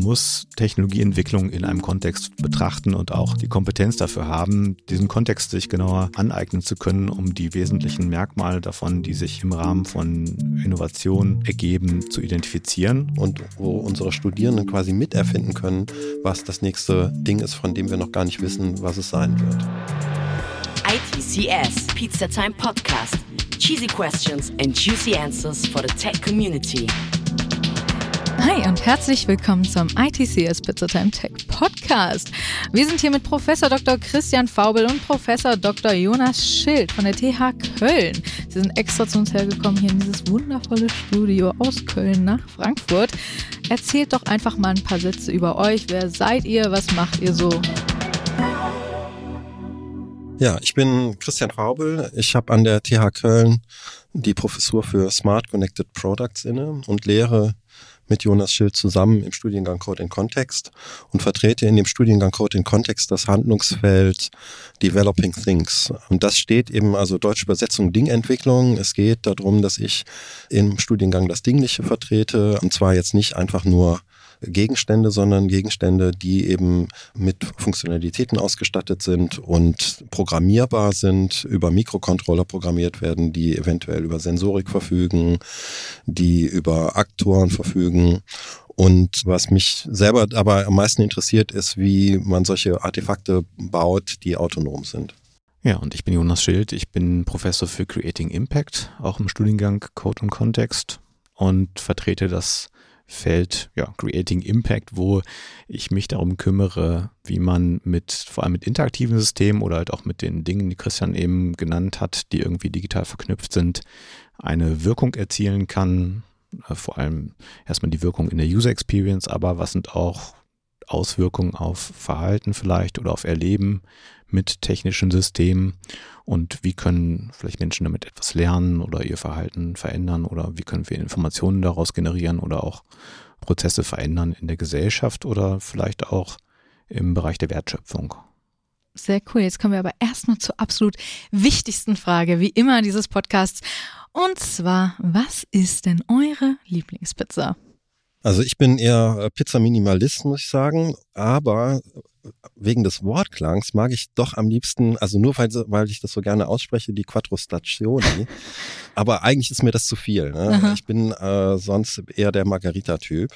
muss Technologieentwicklung in einem Kontext betrachten und auch die Kompetenz dafür haben, diesen Kontext sich genauer aneignen zu können, um die wesentlichen Merkmale davon, die sich im Rahmen von Innovation ergeben, zu identifizieren. Und wo unsere Studierenden quasi miterfinden können, was das nächste Ding ist, von dem wir noch gar nicht wissen, was es sein wird. ITCS Pizza Time Podcast. Cheesy questions and juicy answers for the tech community. Hi und herzlich willkommen zum ITCS Pizza Time Tech Podcast. Wir sind hier mit Professor Dr. Christian Faubel und Professor Dr. Jonas Schild von der TH Köln. Sie sind extra zu uns hergekommen hier in dieses wundervolle Studio aus Köln nach Frankfurt. Erzählt doch einfach mal ein paar Sätze über euch. Wer seid ihr? Was macht ihr so? Ja, ich bin Christian Faubel. Ich habe an der TH Köln die Professur für Smart Connected Products inne und lehre mit Jonas Schild zusammen im Studiengang Code in Context und vertrete in dem Studiengang Code in Context das Handlungsfeld Developing Things. Und das steht eben, also deutsche Übersetzung Dingentwicklung. Es geht darum, dass ich im Studiengang das Dingliche vertrete und zwar jetzt nicht einfach nur Gegenstände, sondern Gegenstände, die eben mit Funktionalitäten ausgestattet sind und programmierbar sind, über Mikrocontroller programmiert werden, die eventuell über Sensorik verfügen, die über Aktoren verfügen und was mich selber aber am meisten interessiert, ist, wie man solche Artefakte baut, die autonom sind. Ja, und ich bin Jonas Schild. Ich bin Professor für Creating Impact, auch im Studiengang Code und Kontext und vertrete das Feld ja, Creating Impact, wo ich mich darum kümmere, wie man mit vor allem mit interaktiven Systemen oder halt auch mit den Dingen, die Christian eben genannt hat, die irgendwie digital verknüpft sind, eine Wirkung erzielen kann. Äh, vor allem erstmal die Wirkung in der User Experience, aber was sind auch Auswirkungen auf Verhalten vielleicht oder auf Erleben mit technischen Systemen und wie können vielleicht Menschen damit etwas lernen oder ihr Verhalten verändern oder wie können wir Informationen daraus generieren oder auch Prozesse verändern in der Gesellschaft oder vielleicht auch im Bereich der Wertschöpfung. Sehr cool. Jetzt kommen wir aber erstmal zur absolut wichtigsten Frage, wie immer dieses Podcasts. Und zwar, was ist denn eure Lieblingspizza? Also ich bin eher Pizza-Minimalist, muss ich sagen, aber wegen des Wortklangs mag ich doch am liebsten, also nur weil, weil ich das so gerne ausspreche, die Quattro Stagioni. aber eigentlich ist mir das zu viel. Ne? Ich bin äh, sonst eher der Margarita-Typ.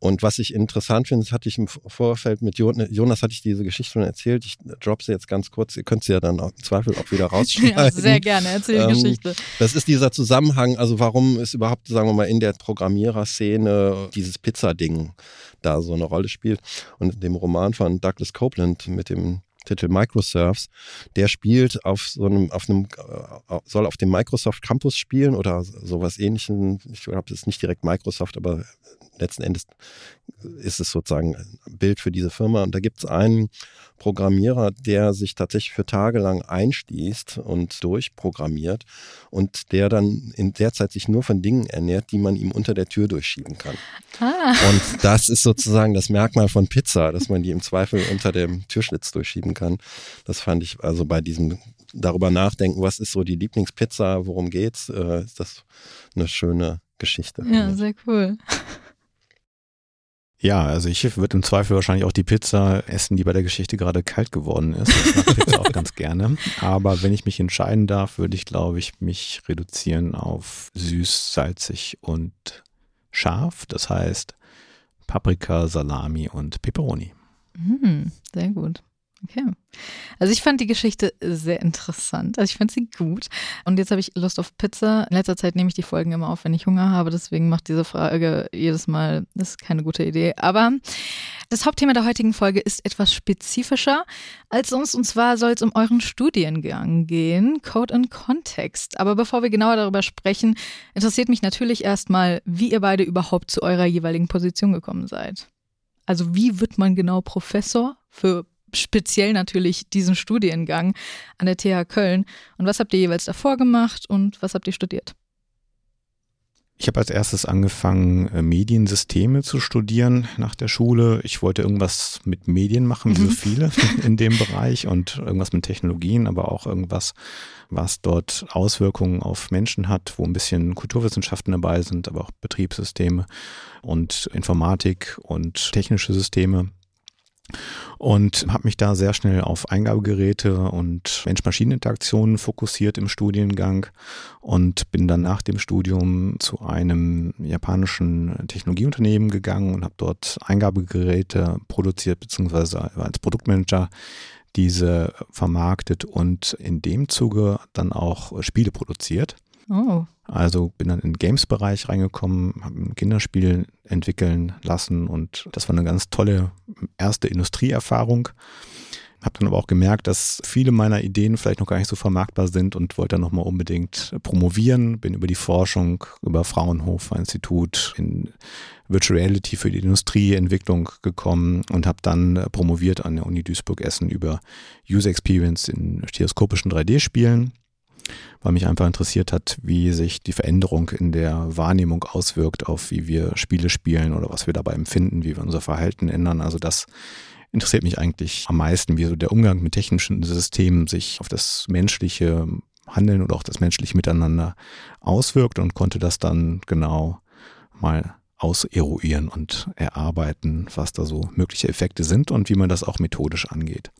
Und was ich interessant finde, das hatte ich im Vorfeld mit Jonas, hatte ich diese Geschichte schon erzählt. Ich droppe sie jetzt ganz kurz. Ihr könnt sie ja dann im Zweifel auch wieder rausschneiden. ja, sehr gerne. Erzähl die ähm, Geschichte. Das ist dieser Zusammenhang. Also warum ist überhaupt, sagen wir mal, in der Programmiererszene dieses Pizza-Ding da so eine Rolle spielt? Und in dem Roman von Douglas Copeland mit dem Titel Microserves, der spielt auf so einem, auf einem, äh, soll auf dem Microsoft Campus spielen oder sowas ähnlichem. Ich glaube, das ist nicht direkt Microsoft, aber letzten Endes ist es sozusagen ein Bild für diese Firma. Und da gibt es einen Programmierer, der sich tatsächlich für Tage lang einstießt und durchprogrammiert und der dann in der Zeit sich nur von Dingen ernährt, die man ihm unter der Tür durchschieben kann. Ah. Und das ist sozusagen das Merkmal von Pizza, dass man die im Zweifel unter dem Türschlitz durchschieben kann. Das fand ich also bei diesem darüber nachdenken, was ist so die Lieblingspizza, worum geht's, äh, ist das eine schöne Geschichte. Ja, sehr cool. Ja, also ich würde im Zweifel wahrscheinlich auch die Pizza essen, die bei der Geschichte gerade kalt geworden ist. Ich mag Pizza auch ganz gerne. Aber wenn ich mich entscheiden darf, würde ich, glaube ich, mich reduzieren auf süß, salzig und scharf. Das heißt Paprika, Salami und Peperoni. Mm, sehr gut. Okay. Also ich fand die Geschichte sehr interessant. Also ich fand sie gut. Und jetzt habe ich Lust auf Pizza. In letzter Zeit nehme ich die Folgen immer auf, wenn ich Hunger habe. Deswegen macht diese Frage jedes Mal, das ist keine gute Idee. Aber das Hauptthema der heutigen Folge ist etwas spezifischer als sonst. Und zwar soll es um euren Studiengang gehen, Code and Context. Aber bevor wir genauer darüber sprechen, interessiert mich natürlich erstmal, wie ihr beide überhaupt zu eurer jeweiligen Position gekommen seid. Also wie wird man genau Professor für speziell natürlich diesen Studiengang an der TH Köln. Und was habt ihr jeweils davor gemacht und was habt ihr studiert? Ich habe als erstes angefangen, äh, Mediensysteme zu studieren nach der Schule. Ich wollte irgendwas mit Medien machen, wie mhm. so viele in dem Bereich und irgendwas mit Technologien, aber auch irgendwas, was dort Auswirkungen auf Menschen hat, wo ein bisschen Kulturwissenschaften dabei sind, aber auch Betriebssysteme und Informatik und technische Systeme und habe mich da sehr schnell auf Eingabegeräte und Mensch-Maschinen-Interaktionen fokussiert im Studiengang und bin dann nach dem Studium zu einem japanischen Technologieunternehmen gegangen und habe dort Eingabegeräte produziert beziehungsweise als Produktmanager diese vermarktet und in dem Zuge dann auch Spiele produziert. Oh. Also bin dann in den Games-Bereich reingekommen, habe ein Kinderspiel entwickeln lassen und das war eine ganz tolle erste Industrieerfahrung. Habe dann aber auch gemerkt, dass viele meiner Ideen vielleicht noch gar nicht so vermarktbar sind und wollte dann nochmal unbedingt promovieren. Bin über die Forschung, über Fraunhofer Institut in Virtual Reality für die Industrieentwicklung gekommen und habe dann promoviert an der Uni Duisburg-Essen über User Experience in stereoskopischen 3D-Spielen weil mich einfach interessiert hat, wie sich die Veränderung in der Wahrnehmung auswirkt auf wie wir Spiele spielen oder was wir dabei empfinden, wie wir unser Verhalten ändern. Also das interessiert mich eigentlich am meisten, wie so der Umgang mit technischen Systemen sich auf das menschliche Handeln oder auch das menschliche Miteinander auswirkt und konnte das dann genau mal auseruieren und erarbeiten, was da so mögliche Effekte sind und wie man das auch methodisch angeht.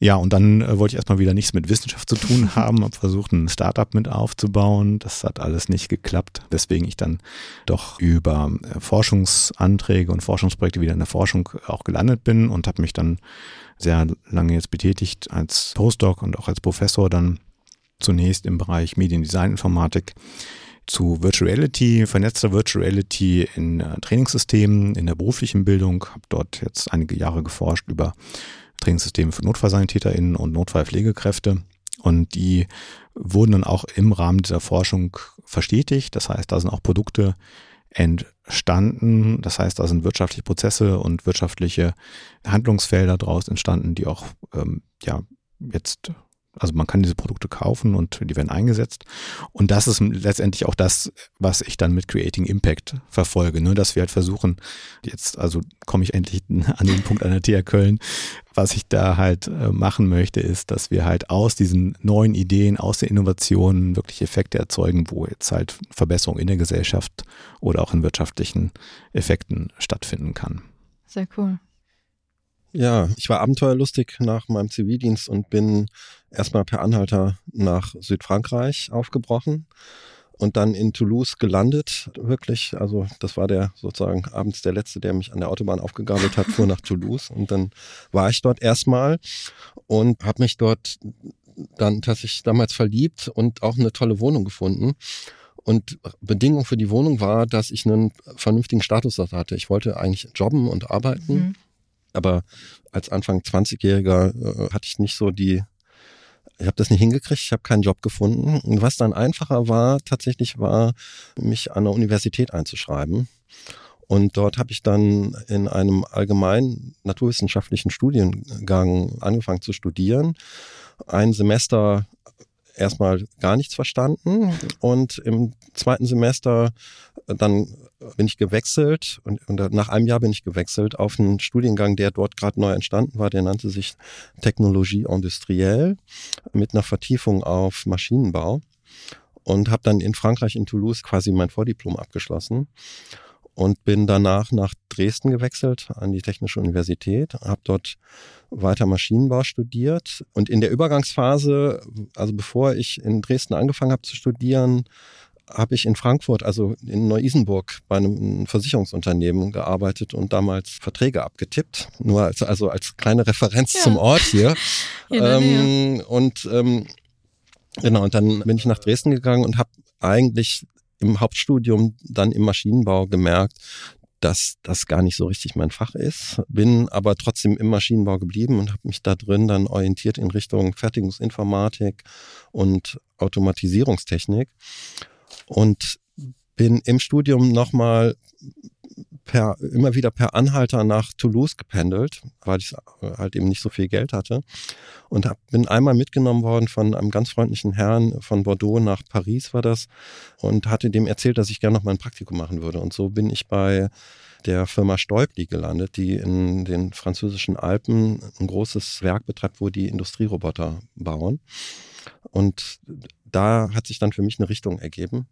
Ja, und dann äh, wollte ich erstmal wieder nichts mit Wissenschaft zu tun haben, habe versucht, ein Startup mit aufzubauen. Das hat alles nicht geklappt, weswegen ich dann doch über äh, Forschungsanträge und Forschungsprojekte wieder in der Forschung auch gelandet bin und habe mich dann sehr lange jetzt betätigt als Postdoc und auch als Professor dann zunächst im Bereich Mediendesign-Informatik zu Virtual Reality, vernetzter Virtual Reality in äh, Trainingssystemen, in der beruflichen Bildung, habe dort jetzt einige Jahre geforscht über Trainingssysteme für NotfallsanitäterInnen und Notfallpflegekräfte. Und die wurden dann auch im Rahmen dieser Forschung verstetigt. Das heißt, da sind auch Produkte entstanden. Das heißt, da sind wirtschaftliche Prozesse und wirtschaftliche Handlungsfelder daraus entstanden, die auch ähm, ja jetzt also man kann diese Produkte kaufen und die werden eingesetzt. Und das ist letztendlich auch das, was ich dann mit Creating Impact verfolge, ne? dass wir halt versuchen, jetzt, also komme ich endlich an den Punkt an der TH Köln, was ich da halt äh, machen möchte, ist, dass wir halt aus diesen neuen Ideen, aus den Innovationen wirklich Effekte erzeugen, wo jetzt halt Verbesserung in der Gesellschaft oder auch in wirtschaftlichen Effekten stattfinden kann. Sehr cool. Ja, ich war abenteuerlustig nach meinem Zivildienst und bin erstmal per Anhalter nach Südfrankreich aufgebrochen und dann in Toulouse gelandet, wirklich. Also das war der sozusagen abends der letzte, der mich an der Autobahn aufgegabelt hat, fuhr nach Toulouse und dann war ich dort erstmal und habe mich dort dann tatsächlich damals verliebt und auch eine tolle Wohnung gefunden. Und Bedingung für die Wohnung war, dass ich einen vernünftigen Status hatte. Ich wollte eigentlich jobben und arbeiten. Mhm. Aber als Anfang 20-Jähriger äh, hatte ich nicht so die, ich habe das nicht hingekriegt, ich habe keinen Job gefunden. Und was dann einfacher war, tatsächlich war, mich an der Universität einzuschreiben. Und dort habe ich dann in einem allgemeinen naturwissenschaftlichen Studiengang angefangen zu studieren. Ein Semester erstmal gar nichts verstanden und im zweiten Semester dann bin ich gewechselt und, und nach einem Jahr bin ich gewechselt auf einen Studiengang, der dort gerade neu entstanden war. Der nannte sich Technologie industrielle mit einer Vertiefung auf Maschinenbau und habe dann in Frankreich in Toulouse quasi mein Vordiplom abgeschlossen und bin danach nach Dresden gewechselt an die Technische Universität, habe dort weiter Maschinenbau studiert und in der Übergangsphase, also bevor ich in Dresden angefangen habe zu studieren, habe ich in Frankfurt, also in Neu-Isenburg, bei einem Versicherungsunternehmen gearbeitet und damals Verträge abgetippt. Nur als, also als kleine Referenz ja. zum Ort hier. ähm, und ähm, genau, und dann bin ich nach Dresden gegangen und habe eigentlich im Hauptstudium dann im Maschinenbau gemerkt, dass das gar nicht so richtig mein Fach ist, bin aber trotzdem im Maschinenbau geblieben und habe mich da drin dann orientiert in Richtung Fertigungsinformatik und Automatisierungstechnik und bin im Studium nochmal per, immer wieder per Anhalter nach Toulouse gependelt, weil ich halt eben nicht so viel Geld hatte. Und hab, bin einmal mitgenommen worden von einem ganz freundlichen Herrn von Bordeaux nach Paris war das und hatte dem erzählt, dass ich gerne noch mal ein Praktikum machen würde. Und so bin ich bei der Firma Stäubli gelandet, die in den französischen Alpen ein großes Werk betreibt, wo die Industrieroboter bauen. Und da hat sich dann für mich eine Richtung ergeben.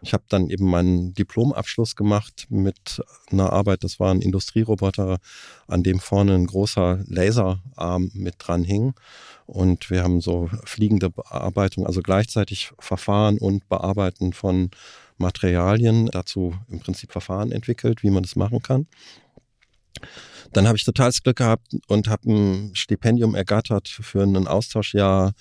Ich habe dann eben meinen Diplomabschluss gemacht mit einer Arbeit, das war ein Industrieroboter, an dem vorne ein großer Laserarm mit dran hing. Und wir haben so fliegende Bearbeitung, also gleichzeitig Verfahren und Bearbeiten von Materialien, dazu im Prinzip Verfahren entwickelt, wie man das machen kann. Dann habe ich totales Glück gehabt und habe ein Stipendium ergattert für ein Austauschjahr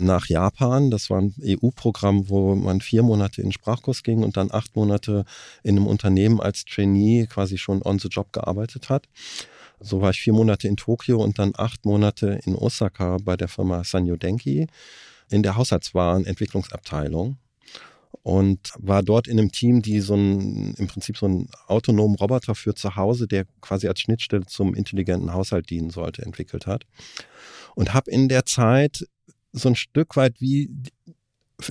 nach Japan. Das war ein EU-Programm, wo man vier Monate in Sprachkurs ging und dann acht Monate in einem Unternehmen als Trainee quasi schon on the job gearbeitet hat. So war ich vier Monate in Tokio und dann acht Monate in Osaka bei der Firma Sanyo Denki in der Haushaltswarenentwicklungsabteilung und war dort in einem Team, die so ein, im Prinzip so einen autonomen Roboter für zu Hause, der quasi als Schnittstelle zum intelligenten Haushalt dienen sollte, entwickelt hat. Und habe in der Zeit so ein Stück weit wie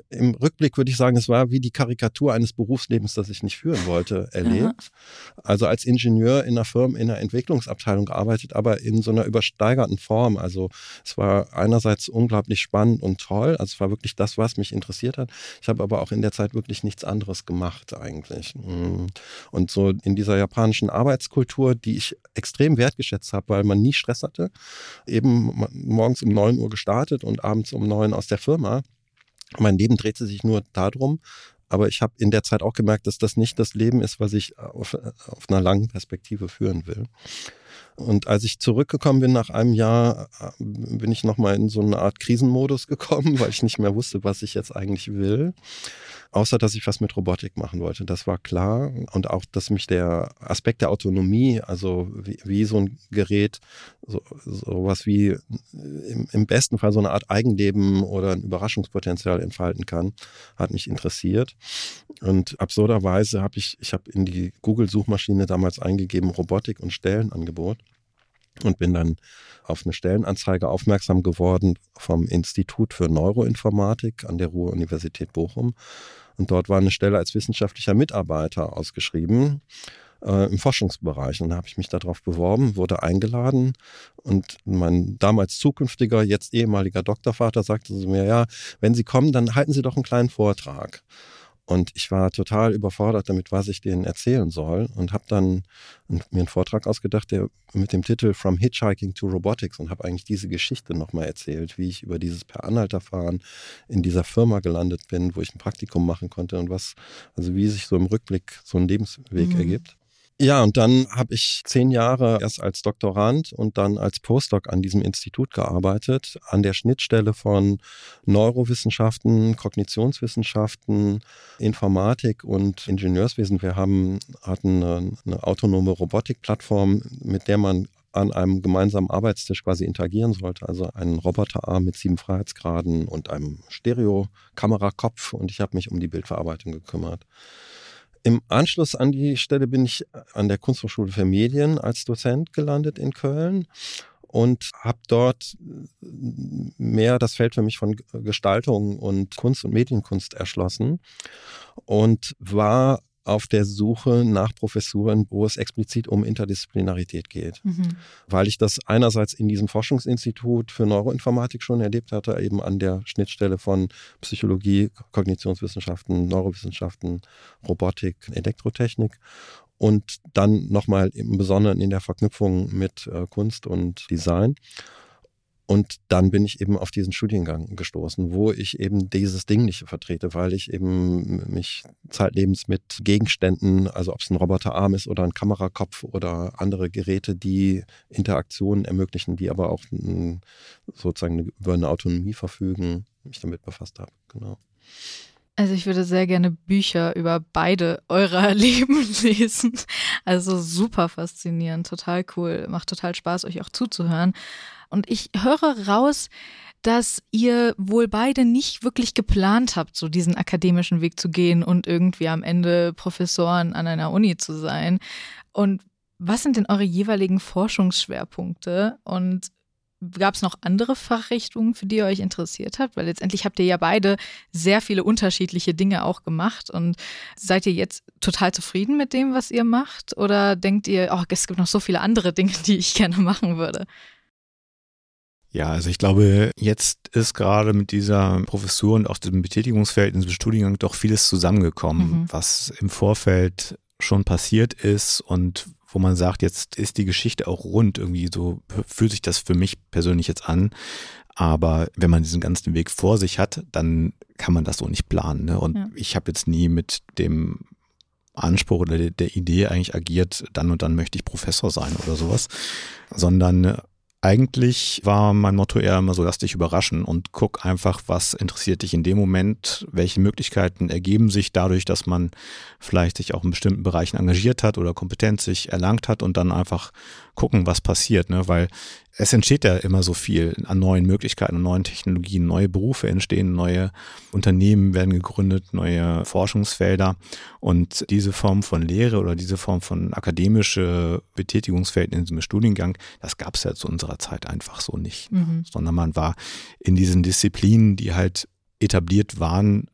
im Rückblick würde ich sagen, es war wie die Karikatur eines Berufslebens, das ich nicht führen wollte, erlebt. Aha. Also als Ingenieur in einer Firma, in einer Entwicklungsabteilung gearbeitet, aber in so einer übersteigerten Form. Also es war einerseits unglaublich spannend und toll. Also es war wirklich das, was mich interessiert hat. Ich habe aber auch in der Zeit wirklich nichts anderes gemacht eigentlich. Mm. Und so in dieser japanischen Arbeitskultur, die ich extrem wertgeschätzt habe, weil man nie Stress hatte, eben morgens um neun Uhr gestartet und abends um neun aus der Firma mein Leben drehte sich nur darum, aber ich habe in der Zeit auch gemerkt, dass das nicht das Leben ist, was ich auf, auf einer langen Perspektive führen will. Und als ich zurückgekommen bin nach einem Jahr, äh, bin ich nochmal in so eine Art Krisenmodus gekommen, weil ich nicht mehr wusste, was ich jetzt eigentlich will. Außer, dass ich was mit Robotik machen wollte. Das war klar. Und auch, dass mich der Aspekt der Autonomie, also wie, wie so ein Gerät, so, sowas wie im, im, besten Fall so eine Art Eigenleben oder ein Überraschungspotenzial entfalten kann, hat mich interessiert. Und absurderweise habe ich, ich habe in die Google-Suchmaschine damals eingegeben Robotik und Stellenangebot und bin dann auf eine Stellenanzeige aufmerksam geworden vom Institut für Neuroinformatik an der Ruhr-Universität Bochum. Und dort war eine Stelle als wissenschaftlicher Mitarbeiter ausgeschrieben äh, im Forschungsbereich. Und dann habe ich mich darauf beworben, wurde eingeladen und mein damals zukünftiger, jetzt ehemaliger Doktorvater sagte zu mir, ja, wenn Sie kommen, dann halten Sie doch einen kleinen Vortrag. Und ich war total überfordert damit, was ich denen erzählen soll und habe dann mir einen Vortrag ausgedacht, der mit dem Titel From Hitchhiking to Robotics und habe eigentlich diese Geschichte nochmal erzählt, wie ich über dieses per Anhalterfahren in dieser Firma gelandet bin, wo ich ein Praktikum machen konnte und was, also wie sich so im Rückblick so ein Lebensweg mhm. ergibt. Ja, und dann habe ich zehn Jahre erst als Doktorand und dann als Postdoc an diesem Institut gearbeitet, an der Schnittstelle von Neurowissenschaften, Kognitionswissenschaften, Informatik und Ingenieurswesen. Wir haben, hatten eine, eine autonome Robotikplattform, mit der man an einem gemeinsamen Arbeitstisch quasi interagieren sollte. Also einen Roboterarm mit sieben Freiheitsgraden und einem Stereo-Kamerakopf und ich habe mich um die Bildverarbeitung gekümmert. Im Anschluss an die Stelle bin ich an der Kunsthochschule für Medien als Dozent gelandet in Köln und habe dort mehr das Feld für mich von Gestaltung und Kunst und Medienkunst erschlossen und war auf der Suche nach Professuren, wo es explizit um Interdisziplinarität geht. Mhm. Weil ich das einerseits in diesem Forschungsinstitut für Neuroinformatik schon erlebt hatte, eben an der Schnittstelle von Psychologie, Kognitionswissenschaften, Neurowissenschaften, Robotik, Elektrotechnik und dann nochmal im Besonderen in der Verknüpfung mit äh, Kunst und Design. Und dann bin ich eben auf diesen Studiengang gestoßen, wo ich eben dieses Ding nicht vertrete, weil ich eben mich zeitlebens mit Gegenständen, also ob es ein Roboterarm ist oder ein Kamerakopf oder andere Geräte, die Interaktionen ermöglichen, die aber auch sozusagen über eine Autonomie verfügen, mich damit befasst habe. Genau. Also ich würde sehr gerne Bücher über beide eurer Leben lesen. Also super faszinierend, total cool, macht total Spaß, euch auch zuzuhören. Und ich höre raus, dass ihr wohl beide nicht wirklich geplant habt, so diesen akademischen Weg zu gehen und irgendwie am Ende Professoren an einer Uni zu sein. Und was sind denn eure jeweiligen Forschungsschwerpunkte und Gab es noch andere Fachrichtungen, für die ihr euch interessiert habt? Weil letztendlich habt ihr ja beide sehr viele unterschiedliche Dinge auch gemacht. Und seid ihr jetzt total zufrieden mit dem, was ihr macht? Oder denkt ihr, oh, es gibt noch so viele andere Dinge, die ich gerne machen würde? Ja, also ich glaube, jetzt ist gerade mit dieser Professur und auch dem Betätigungsfeld in diesem Studiengang doch vieles zusammengekommen, mhm. was im Vorfeld schon passiert ist und wo man sagt, jetzt ist die Geschichte auch rund, irgendwie so fühlt sich das für mich persönlich jetzt an. Aber wenn man diesen ganzen Weg vor sich hat, dann kann man das so nicht planen. Ne? Und ja. ich habe jetzt nie mit dem Anspruch oder der Idee eigentlich agiert, dann und dann möchte ich Professor sein oder sowas, sondern eigentlich war mein Motto eher immer so, lass dich überraschen und guck einfach, was interessiert dich in dem Moment, welche Möglichkeiten ergeben sich dadurch, dass man vielleicht sich auch in bestimmten Bereichen engagiert hat oder Kompetenz sich erlangt hat und dann einfach gucken, was passiert, ne? weil es entsteht ja immer so viel an neuen Möglichkeiten, an neuen Technologien, neue Berufe entstehen, neue Unternehmen werden gegründet, neue Forschungsfelder und diese Form von Lehre oder diese Form von akademische Betätigungsfeld in diesem Studiengang, das gab es ja zu unserer Zeit einfach so nicht, mhm. sondern man war in diesen Disziplinen, die halt etabliert waren,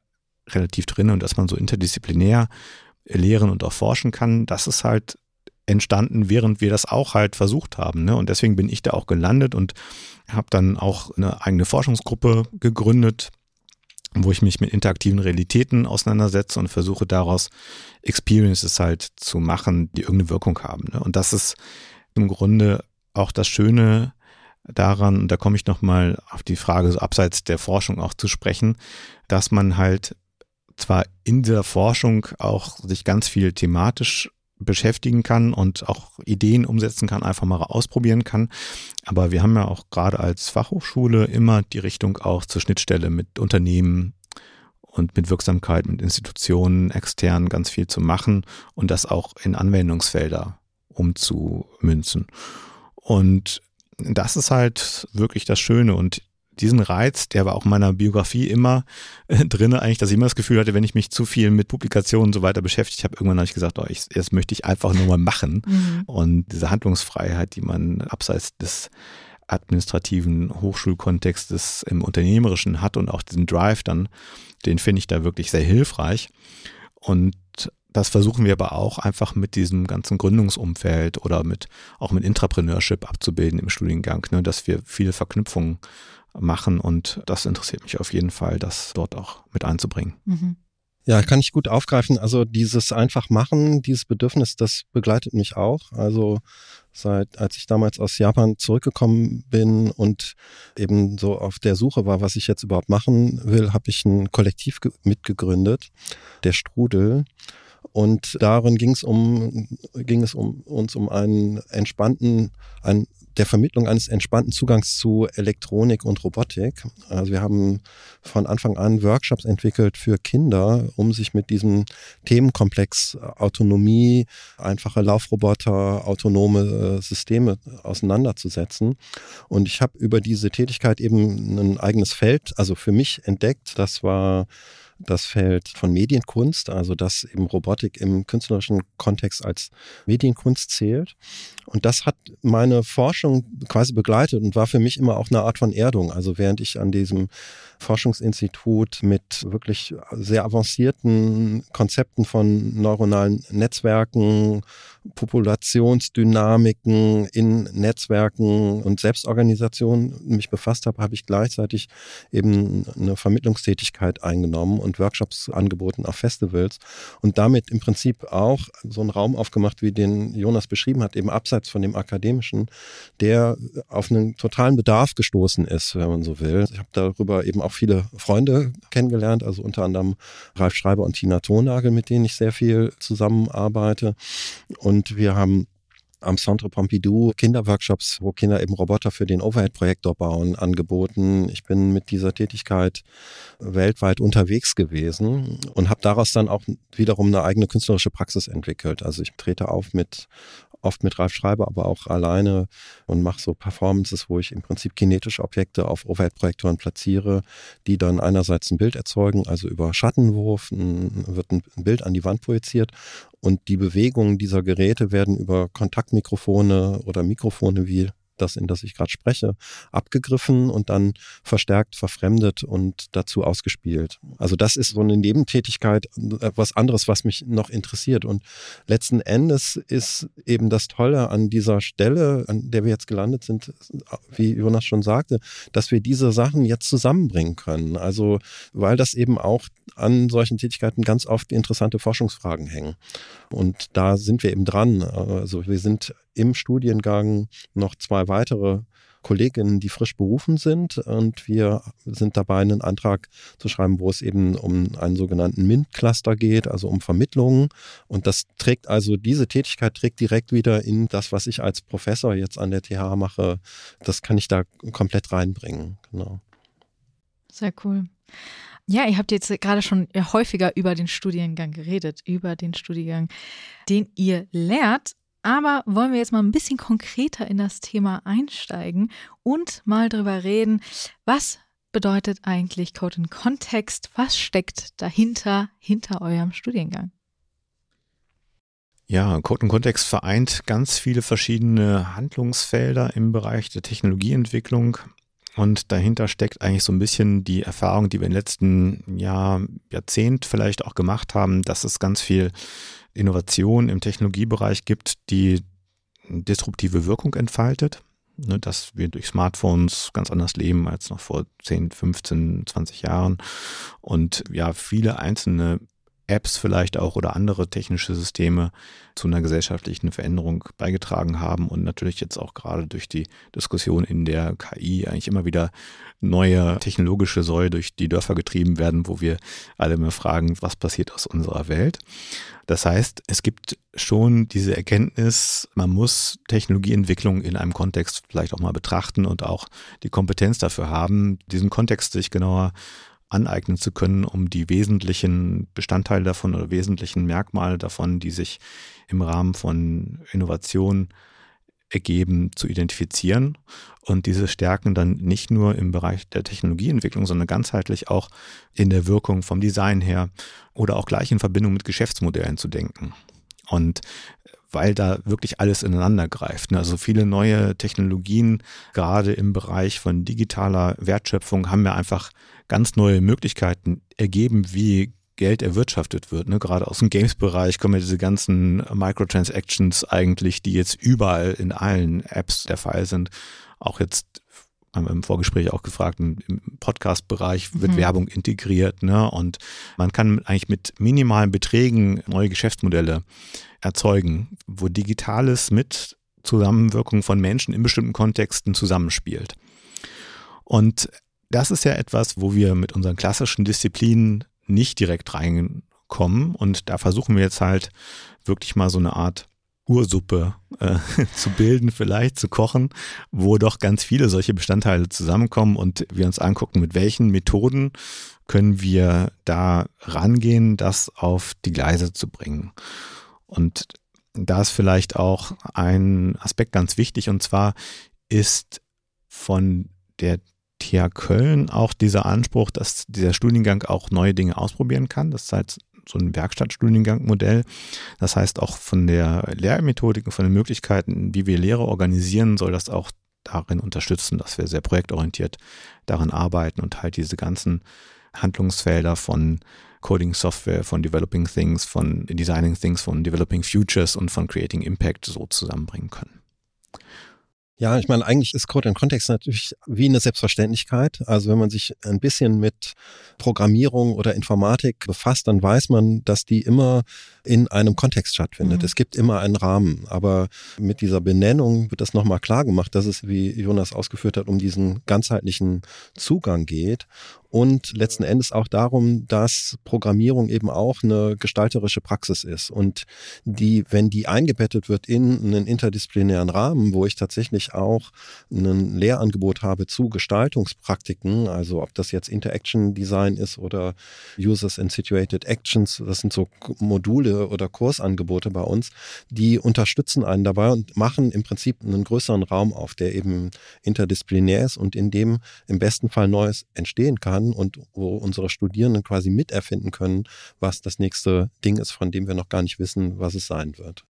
relativ drin und dass man so interdisziplinär lehren und auch forschen kann, das ist halt entstanden, während wir das auch halt versucht haben. Ne? Und deswegen bin ich da auch gelandet und habe dann auch eine eigene Forschungsgruppe gegründet, wo ich mich mit interaktiven Realitäten auseinandersetze und versuche daraus Experiences halt zu machen, die irgendeine Wirkung haben. Ne? Und das ist im Grunde auch das Schöne daran, und da komme ich nochmal auf die Frage so abseits der Forschung auch zu sprechen, dass man halt zwar in dieser Forschung auch sich ganz viel thematisch beschäftigen kann und auch Ideen umsetzen kann, einfach mal ausprobieren kann. Aber wir haben ja auch gerade als Fachhochschule immer die Richtung auch zur Schnittstelle mit Unternehmen und mit Wirksamkeit, mit Institutionen extern ganz viel zu machen und das auch in Anwendungsfelder umzumünzen. Und das ist halt wirklich das Schöne und diesen Reiz, der war auch in meiner Biografie immer äh, drin, eigentlich, dass ich immer das Gefühl hatte, wenn ich mich zu viel mit Publikationen und so weiter beschäftigt habe, irgendwann habe ich gesagt, oh, ich, jetzt möchte ich einfach nur mal machen. Mhm. Und diese Handlungsfreiheit, die man abseits des administrativen Hochschulkontextes im Unternehmerischen hat und auch diesen Drive dann, den finde ich da wirklich sehr hilfreich. Und das versuchen wir aber auch einfach mit diesem ganzen Gründungsumfeld oder mit auch mit Intrapreneurship abzubilden im Studiengang, ne, dass wir viele Verknüpfungen machen und das interessiert mich auf jeden Fall, das dort auch mit einzubringen. Mhm. Ja, kann ich gut aufgreifen. Also dieses einfach machen, dieses Bedürfnis, das begleitet mich auch. Also seit, als ich damals aus Japan zurückgekommen bin und eben so auf der Suche war, was ich jetzt überhaupt machen will, habe ich ein Kollektiv mitgegründet, der Strudel. Und darin ging es um, ging es um uns um einen entspannten, einen der Vermittlung eines entspannten Zugangs zu Elektronik und Robotik. Also wir haben von Anfang an Workshops entwickelt für Kinder, um sich mit diesem Themenkomplex Autonomie, einfache Laufroboter, autonome äh, Systeme auseinanderzusetzen. Und ich habe über diese Tätigkeit eben ein eigenes Feld, also für mich entdeckt. Das war das Feld von Medienkunst, also dass eben Robotik im künstlerischen Kontext als Medienkunst zählt. Und das hat meine Forschung quasi begleitet und war für mich immer auch eine Art von Erdung. Also während ich an diesem Forschungsinstitut mit wirklich sehr avancierten Konzepten von neuronalen Netzwerken, Populationsdynamiken in Netzwerken und Selbstorganisation mich befasst habe, habe ich gleichzeitig eben eine Vermittlungstätigkeit eingenommen und Workshops angeboten auf Festivals und damit im Prinzip auch so einen Raum aufgemacht, wie den Jonas beschrieben hat, eben abseits von dem akademischen, der auf einen totalen Bedarf gestoßen ist, wenn man so will. Ich habe darüber eben auch viele Freunde kennengelernt, also unter anderem Ralf Schreiber und Tina Tonagel, mit denen ich sehr viel zusammenarbeite. Und wir haben am Centre Pompidou Kinderworkshops, wo Kinder eben Roboter für den Overhead-Projektor bauen, angeboten. Ich bin mit dieser Tätigkeit weltweit unterwegs gewesen und habe daraus dann auch wiederum eine eigene künstlerische Praxis entwickelt. Also ich trete auf mit oft mit Ralf Schreiber, aber auch alleine und mache so Performances, wo ich im Prinzip kinetische Objekte auf Overhead-Projektoren platziere, die dann einerseits ein Bild erzeugen, also über Schattenwurf ein, wird ein Bild an die Wand projiziert und die Bewegungen dieser Geräte werden über Kontaktmikrofone oder Mikrofone wie das, in das ich gerade spreche, abgegriffen und dann verstärkt, verfremdet und dazu ausgespielt. Also das ist so eine Nebentätigkeit, etwas anderes, was mich noch interessiert. Und letzten Endes ist eben das Tolle an dieser Stelle, an der wir jetzt gelandet sind, wie Jonas schon sagte, dass wir diese Sachen jetzt zusammenbringen können. Also weil das eben auch an solchen Tätigkeiten ganz oft interessante Forschungsfragen hängen. Und da sind wir eben dran. Also wir sind im Studiengang noch zwei weitere Kolleginnen, die frisch berufen sind. Und wir sind dabei, einen Antrag zu schreiben, wo es eben um einen sogenannten MINT-Cluster geht, also um Vermittlungen. Und das trägt also, diese Tätigkeit trägt direkt wieder in das, was ich als Professor jetzt an der TH mache. Das kann ich da komplett reinbringen. Genau. Sehr cool. Ja, ihr habt jetzt gerade schon häufiger über den Studiengang geredet, über den Studiengang, den ihr lehrt. Aber wollen wir jetzt mal ein bisschen konkreter in das Thema einsteigen und mal drüber reden, was bedeutet eigentlich Code in Kontext? Was steckt dahinter, hinter eurem Studiengang? Ja, Code und Kontext vereint ganz viele verschiedene Handlungsfelder im Bereich der Technologieentwicklung. Und dahinter steckt eigentlich so ein bisschen die Erfahrung, die wir im letzten Jahr, Jahrzehnt vielleicht auch gemacht haben, dass es ganz viel Innovation im Technologiebereich gibt, die disruptive Wirkung entfaltet. Ne, dass wir durch Smartphones ganz anders leben als noch vor 10, 15, 20 Jahren. Und ja, viele einzelne Apps vielleicht auch oder andere technische Systeme zu einer gesellschaftlichen Veränderung beigetragen haben und natürlich jetzt auch gerade durch die Diskussion in der KI eigentlich immer wieder neue technologische Säule durch die Dörfer getrieben werden, wo wir alle mehr fragen, was passiert aus unserer Welt. Das heißt, es gibt schon diese Erkenntnis, man muss Technologieentwicklung in einem Kontext vielleicht auch mal betrachten und auch die Kompetenz dafür haben, diesen Kontext sich genauer aneignen zu können, um die wesentlichen Bestandteile davon oder wesentlichen Merkmale davon, die sich im Rahmen von Innovation ergeben, zu identifizieren und diese Stärken dann nicht nur im Bereich der Technologieentwicklung, sondern ganzheitlich auch in der Wirkung vom Design her oder auch gleich in Verbindung mit Geschäftsmodellen zu denken. Und weil da wirklich alles ineinander greift. Ne? Also viele neue Technologien, gerade im Bereich von digitaler Wertschöpfung, haben ja einfach ganz neue Möglichkeiten ergeben, wie Geld erwirtschaftet wird. Ne? Gerade aus dem Games-Bereich kommen ja diese ganzen Microtransactions eigentlich, die jetzt überall in allen Apps der Fall sind. Auch jetzt haben wir im Vorgespräch auch gefragt, im Podcast-Bereich wird mhm. Werbung integriert, ne? Und man kann eigentlich mit minimalen Beträgen neue Geschäftsmodelle erzeugen, wo Digitales mit Zusammenwirkung von Menschen in bestimmten Kontexten zusammenspielt. Und das ist ja etwas, wo wir mit unseren klassischen Disziplinen nicht direkt reinkommen. Und da versuchen wir jetzt halt wirklich mal so eine Art Ursuppe äh, zu bilden, vielleicht zu kochen, wo doch ganz viele solche Bestandteile zusammenkommen und wir uns angucken, mit welchen Methoden können wir da rangehen, das auf die Gleise zu bringen. Und da ist vielleicht auch ein Aspekt ganz wichtig und zwar ist von der TH Köln auch dieser Anspruch, dass dieser Studiengang auch neue Dinge ausprobieren kann. Das ist halt so ein Werkstattstudiengang-Modell. Das heißt, auch von der Lehrmethodik und von den Möglichkeiten, wie wir Lehre organisieren, soll das auch darin unterstützen, dass wir sehr projektorientiert daran arbeiten und halt diese ganzen Handlungsfelder von Coding Software, von Developing Things, von Designing Things, von Developing Futures und von Creating Impact so zusammenbringen können. Ja, ich meine, eigentlich ist Code in Kontext natürlich wie eine Selbstverständlichkeit. Also wenn man sich ein bisschen mit Programmierung oder Informatik befasst, dann weiß man, dass die immer in einem Kontext stattfindet. Mhm. Es gibt immer einen Rahmen. Aber mit dieser Benennung wird das nochmal klar gemacht, dass es, wie Jonas ausgeführt hat, um diesen ganzheitlichen Zugang geht. Und letzten Endes auch darum, dass Programmierung eben auch eine gestalterische Praxis ist. Und die, wenn die eingebettet wird in einen interdisziplinären Rahmen, wo ich tatsächlich auch ein Lehrangebot habe zu Gestaltungspraktiken, also ob das jetzt Interaction Design ist oder Users and Situated Actions, das sind so Module oder Kursangebote bei uns, die unterstützen einen dabei und machen im Prinzip einen größeren Raum auf, der eben interdisziplinär ist und in dem im besten Fall Neues entstehen kann kann und wo unsere Studierenden quasi miterfinden können, was das nächste Ding ist, von dem wir noch gar nicht wissen, was es sein wird.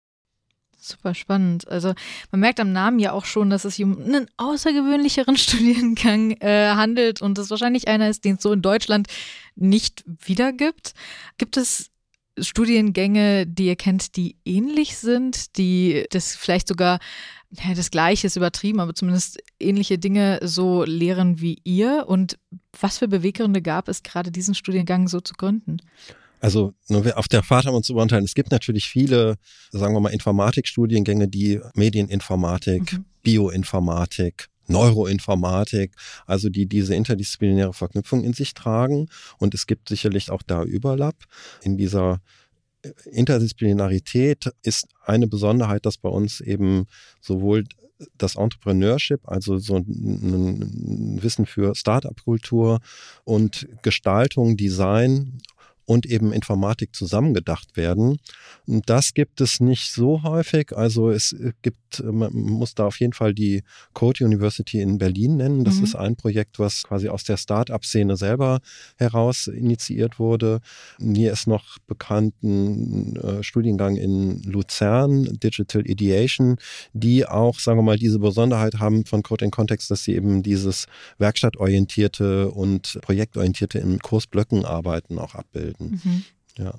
Super spannend. Also man merkt am Namen ja auch schon, dass es sich um einen außergewöhnlicheren Studiengang äh, handelt und das wahrscheinlich einer ist, den es so in Deutschland nicht wiedergibt. Gibt es Studiengänge, die ihr kennt, die ähnlich sind, die das vielleicht sogar das Gleiche ist übertrieben, aber zumindest ähnliche Dinge so lehren wie ihr. Und was für Beweggründe gab es, gerade diesen Studiengang so zu gründen? Also auf der Fahrt haben wir uns zu beurteilen. Es gibt natürlich viele, sagen wir mal, Informatikstudiengänge, die Medieninformatik, mhm. Bioinformatik, Neuroinformatik, also die diese interdisziplinäre Verknüpfung in sich tragen. Und es gibt sicherlich auch da Überlapp in dieser Interdisziplinarität ist eine Besonderheit, dass bei uns eben sowohl das Entrepreneurship, also so ein Wissen für Startup-Kultur und Gestaltung, Design und eben Informatik zusammengedacht werden. Das gibt es nicht so häufig. Also es gibt, man muss da auf jeden Fall die Code University in Berlin nennen. Das mhm. ist ein Projekt, was quasi aus der Start-up-Szene selber heraus initiiert wurde. Mir ist noch bekannt ein äh, Studiengang in Luzern, Digital Ideation, die auch, sagen wir mal, diese Besonderheit haben von Code in Context, dass sie eben dieses werkstattorientierte und projektorientierte in Kursblöcken arbeiten auch abbilden bilden. Mhm. Ja.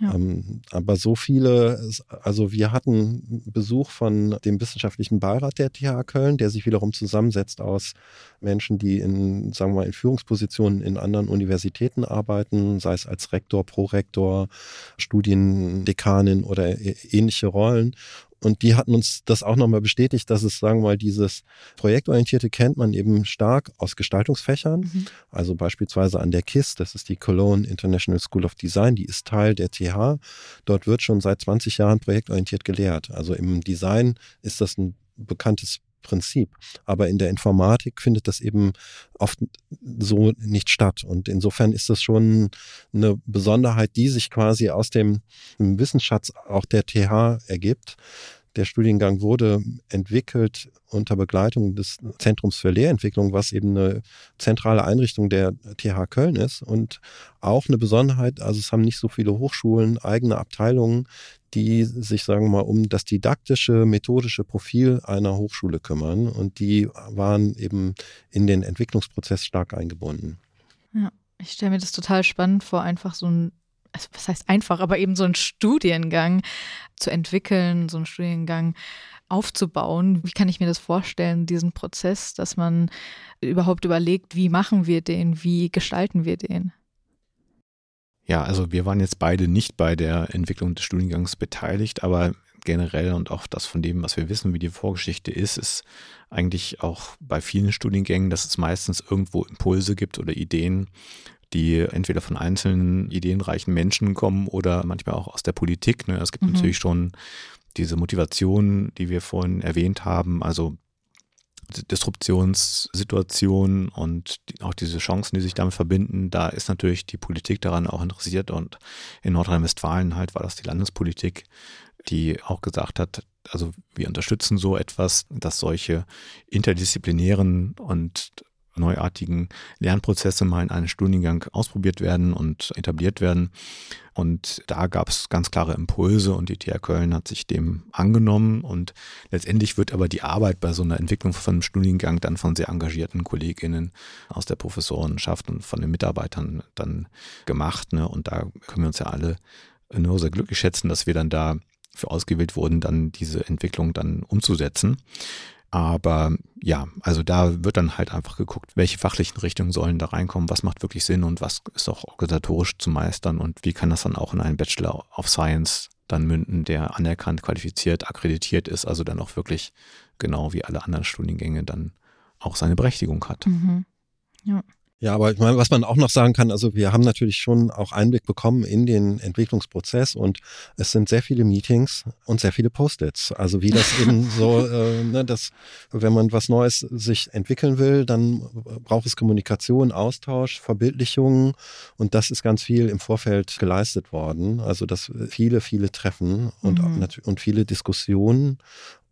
Ja. Ähm, aber so viele, also wir hatten Besuch von dem wissenschaftlichen Beirat der TH Köln, der sich wiederum zusammensetzt aus Menschen, die in, sagen wir mal, in Führungspositionen in anderen Universitäten arbeiten, sei es als Rektor, Prorektor, Studiendekanin oder ähnliche Rollen. Und die hatten uns das auch nochmal bestätigt, dass es, sagen wir mal, dieses Projektorientierte kennt man eben stark aus Gestaltungsfächern. Mhm. Also beispielsweise an der KISS, das ist die Cologne International School of Design, die ist Teil der TH. Dort wird schon seit 20 Jahren projektorientiert gelehrt. Also im Design ist das ein bekanntes Prinzip. Aber in der Informatik findet das eben oft so nicht statt. Und insofern ist das schon eine Besonderheit, die sich quasi aus dem Wissensschatz auch der TH ergibt. Der Studiengang wurde entwickelt unter Begleitung des Zentrums für Lehrentwicklung, was eben eine zentrale Einrichtung der TH Köln ist und auch eine Besonderheit, also es haben nicht so viele Hochschulen eigene Abteilungen, die sich, sagen wir mal, um das didaktische, methodische Profil einer Hochschule kümmern und die waren eben in den Entwicklungsprozess stark eingebunden. Ja, ich stelle mir das total spannend vor, einfach so ein also was heißt einfach, aber eben so einen Studiengang zu entwickeln, so einen Studiengang aufzubauen. Wie kann ich mir das vorstellen, diesen Prozess, dass man überhaupt überlegt, wie machen wir den, wie gestalten wir den? Ja, also wir waren jetzt beide nicht bei der Entwicklung des Studiengangs beteiligt, aber generell und auch das von dem, was wir wissen, wie die Vorgeschichte ist, ist eigentlich auch bei vielen Studiengängen, dass es meistens irgendwo Impulse gibt oder Ideen, die entweder von einzelnen ideenreichen Menschen kommen oder manchmal auch aus der Politik. Ne? Es gibt mhm. natürlich schon diese Motivation, die wir vorhin erwähnt haben, also Disruptionssituationen und auch diese Chancen, die sich damit verbinden, da ist natürlich die Politik daran auch interessiert und in Nordrhein-Westfalen halt war das die Landespolitik, die auch gesagt hat, also wir unterstützen so etwas, dass solche interdisziplinären und neuartigen Lernprozesse mal in einem Studiengang ausprobiert werden und etabliert werden. Und da gab es ganz klare Impulse und die TH Köln hat sich dem angenommen und letztendlich wird aber die Arbeit bei so einer Entwicklung von einem Studiengang dann von sehr engagierten KollegInnen aus der Professorenschaft und von den Mitarbeitern dann gemacht. Ne? Und da können wir uns ja alle nur sehr glücklich schätzen, dass wir dann da für ausgewählt wurden, dann diese Entwicklung dann umzusetzen. Aber ja, also da wird dann halt einfach geguckt, welche fachlichen Richtungen sollen da reinkommen, was macht wirklich Sinn und was ist auch organisatorisch zu meistern und wie kann das dann auch in einen Bachelor of Science dann münden, der anerkannt, qualifiziert, akkreditiert ist, also dann auch wirklich genau wie alle anderen Studiengänge dann auch seine Berechtigung hat. Mhm. Ja. Ja, aber ich meine, was man auch noch sagen kann, also wir haben natürlich schon auch Einblick bekommen in den Entwicklungsprozess und es sind sehr viele Meetings und sehr viele Post-its. Also wie das eben so, äh, ne, dass wenn man was Neues sich entwickeln will, dann braucht es Kommunikation, Austausch, Verbildlichung und das ist ganz viel im Vorfeld geleistet worden. Also dass viele, viele Treffen und, mhm. und viele Diskussionen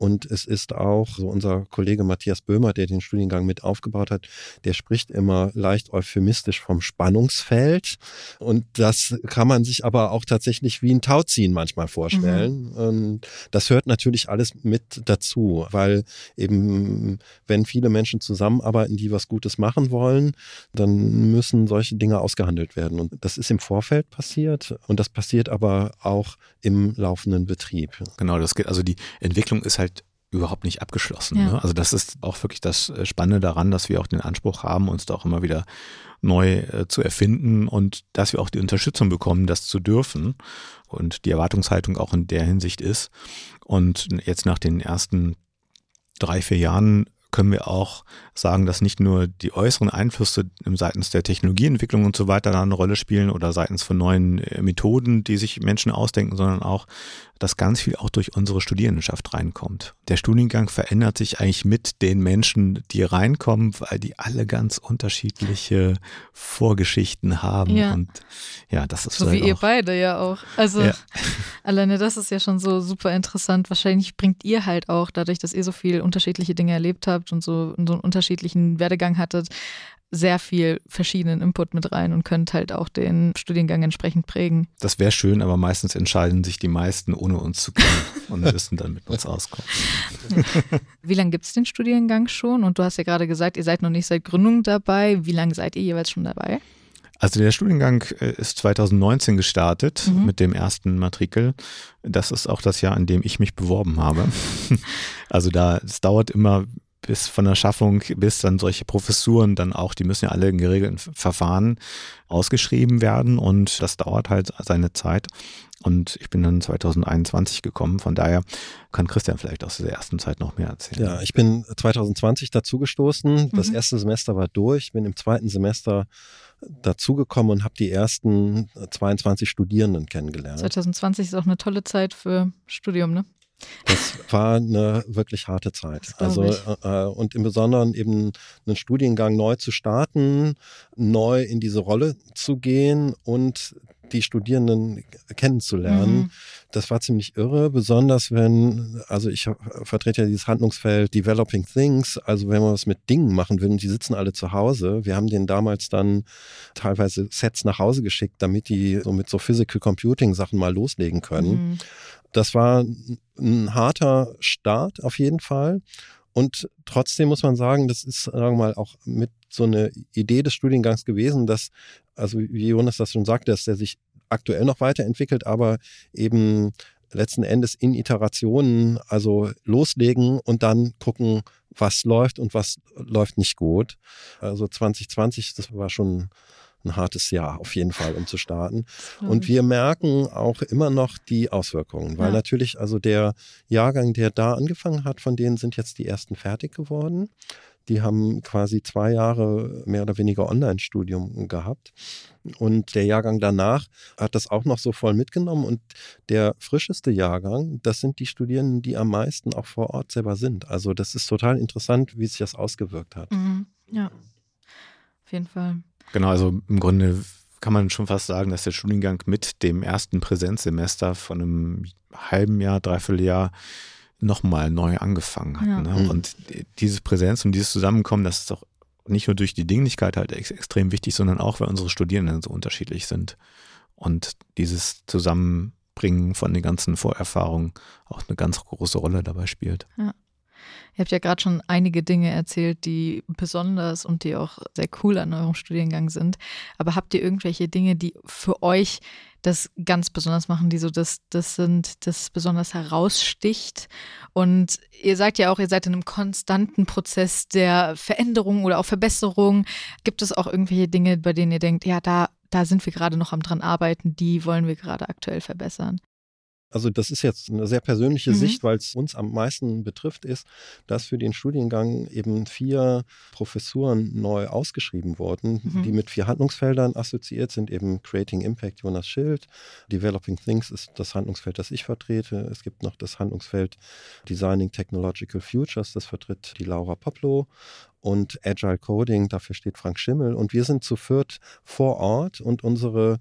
und es ist auch so unser Kollege Matthias Böhmer, der den Studiengang mit aufgebaut hat, der spricht immer leicht euphemistisch vom Spannungsfeld. Und das kann man sich aber auch tatsächlich wie ein Tauziehen manchmal vorstellen. Mhm. Und das hört natürlich alles mit dazu, weil eben, wenn viele Menschen zusammenarbeiten, die was Gutes machen wollen, dann müssen solche Dinge ausgehandelt werden. Und das ist im Vorfeld passiert und das passiert aber auch im laufenden Betrieb. Genau, das geht, also die Entwicklung ist halt überhaupt nicht abgeschlossen. Ja. Ne? Also das ist auch wirklich das äh, Spannende daran, dass wir auch den Anspruch haben, uns da auch immer wieder neu äh, zu erfinden und dass wir auch die Unterstützung bekommen, das zu dürfen und die Erwartungshaltung auch in der Hinsicht ist. Und jetzt nach den ersten drei, vier Jahren können wir auch sagen, dass nicht nur die äußeren Einflüsse seitens der Technologieentwicklung und so weiter da eine Rolle spielen oder seitens von neuen äh, Methoden, die sich Menschen ausdenken, sondern auch, dass ganz viel auch durch unsere Studierendenschaft reinkommt. Der Studiengang verändert sich eigentlich mit den Menschen, die reinkommen, weil die alle ganz unterschiedliche Vorgeschichten haben. Ja. Und ja, das ist so wie ihr beide ja auch. Also ja. alleine das ist ja schon so super interessant. Wahrscheinlich bringt ihr halt auch, dadurch, dass ihr so viel unterschiedliche Dinge erlebt habt und so, so einen unterschiedlichen Werdegang hattet, sehr viel verschiedenen Input mit rein und könnt halt auch den Studiengang entsprechend prägen. Das wäre schön, aber meistens entscheiden sich die meisten, ohne uns zu kennen und müssen dann mit uns auskommen. Wie lange gibt es den Studiengang schon? Und du hast ja gerade gesagt, ihr seid noch nicht seit Gründung dabei. Wie lange seid ihr jeweils schon dabei? Also der Studiengang äh, ist 2019 gestartet mhm. mit dem ersten Matrikel. Das ist auch das Jahr, in dem ich mich beworben habe. Also da, es dauert immer bis von der Schaffung bis dann solche Professuren dann auch, die müssen ja alle in geregelten Verfahren ausgeschrieben werden und das dauert halt seine Zeit. Und ich bin dann 2021 gekommen. Von daher kann Christian vielleicht aus der ersten Zeit noch mehr erzählen. Ja, ich bin 2020 dazugestoßen. Das mhm. erste Semester war durch. Bin im zweiten Semester dazugekommen und habe die ersten 22 Studierenden kennengelernt. 2020 ist auch eine tolle Zeit für Studium, ne? Das war eine wirklich harte Zeit. Also äh, und im Besonderen eben einen Studiengang neu zu starten, neu in diese Rolle zu gehen und die Studierenden kennenzulernen. Mhm. Das war ziemlich irre, besonders wenn, also ich vertrete ja dieses Handlungsfeld Developing Things, also wenn man was mit Dingen machen will und die sitzen alle zu Hause. Wir haben denen damals dann teilweise Sets nach Hause geschickt, damit die so mit so Physical Computing Sachen mal loslegen können. Mhm. Das war ein harter Start auf jeden Fall. Und trotzdem muss man sagen, das ist, sagen wir mal, auch mit so eine Idee des Studiengangs gewesen, dass, also wie Jonas das schon sagte, dass der sich aktuell noch weiterentwickelt, aber eben letzten Endes in Iterationen, also loslegen und dann gucken, was läuft und was läuft nicht gut. Also 2020, das war schon ein hartes Jahr auf jeden Fall, um zu starten. Und wir merken auch immer noch die Auswirkungen, weil ja. natürlich also der Jahrgang, der da angefangen hat, von denen sind jetzt die ersten fertig geworden. Die haben quasi zwei Jahre mehr oder weniger Online-Studium gehabt. Und der Jahrgang danach hat das auch noch so voll mitgenommen. Und der frischeste Jahrgang, das sind die Studierenden, die am meisten auch vor Ort selber sind. Also das ist total interessant, wie sich das ausgewirkt hat. Mhm. Ja, auf jeden Fall. Genau, also im Grunde kann man schon fast sagen, dass der Studiengang mit dem ersten Präsenzsemester von einem halben Jahr, dreiviertel Jahr nochmal neu angefangen hat. Ja. Ne? Mhm. Und dieses Präsenz und dieses Zusammenkommen, das ist auch nicht nur durch die Dinglichkeit halt ex extrem wichtig, sondern auch, weil unsere Studierenden so unterschiedlich sind. Und dieses Zusammenbringen von den ganzen Vorerfahrungen auch eine ganz große Rolle dabei spielt. Ja. Ihr habt ja gerade schon einige Dinge erzählt, die besonders und die auch sehr cool an eurem Studiengang sind. Aber habt ihr irgendwelche Dinge, die für euch das ganz besonders machen, die so das, das sind, das besonders heraussticht? Und ihr sagt ja auch, ihr seid in einem konstanten Prozess der Veränderung oder auch Verbesserung. Gibt es auch irgendwelche Dinge, bei denen ihr denkt, ja, da, da sind wir gerade noch am dran arbeiten, die wollen wir gerade aktuell verbessern? Also das ist jetzt eine sehr persönliche Mhm. Sicht, weil es uns am meisten betrifft, ist, dass für den Studiengang eben vier Professuren neu ausgeschrieben wurden, Mhm. die mit vier Handlungsfeldern assoziiert sind, eben Creating Impact Jonas Schild, Developing Things ist das Handlungsfeld, das ich vertrete. Es gibt noch das Handlungsfeld Designing Technological Futures, das vertritt die Laura Poplo und Agile Coding, dafür steht Frank Schimmel. Und wir sind zu viert vor Ort und unsere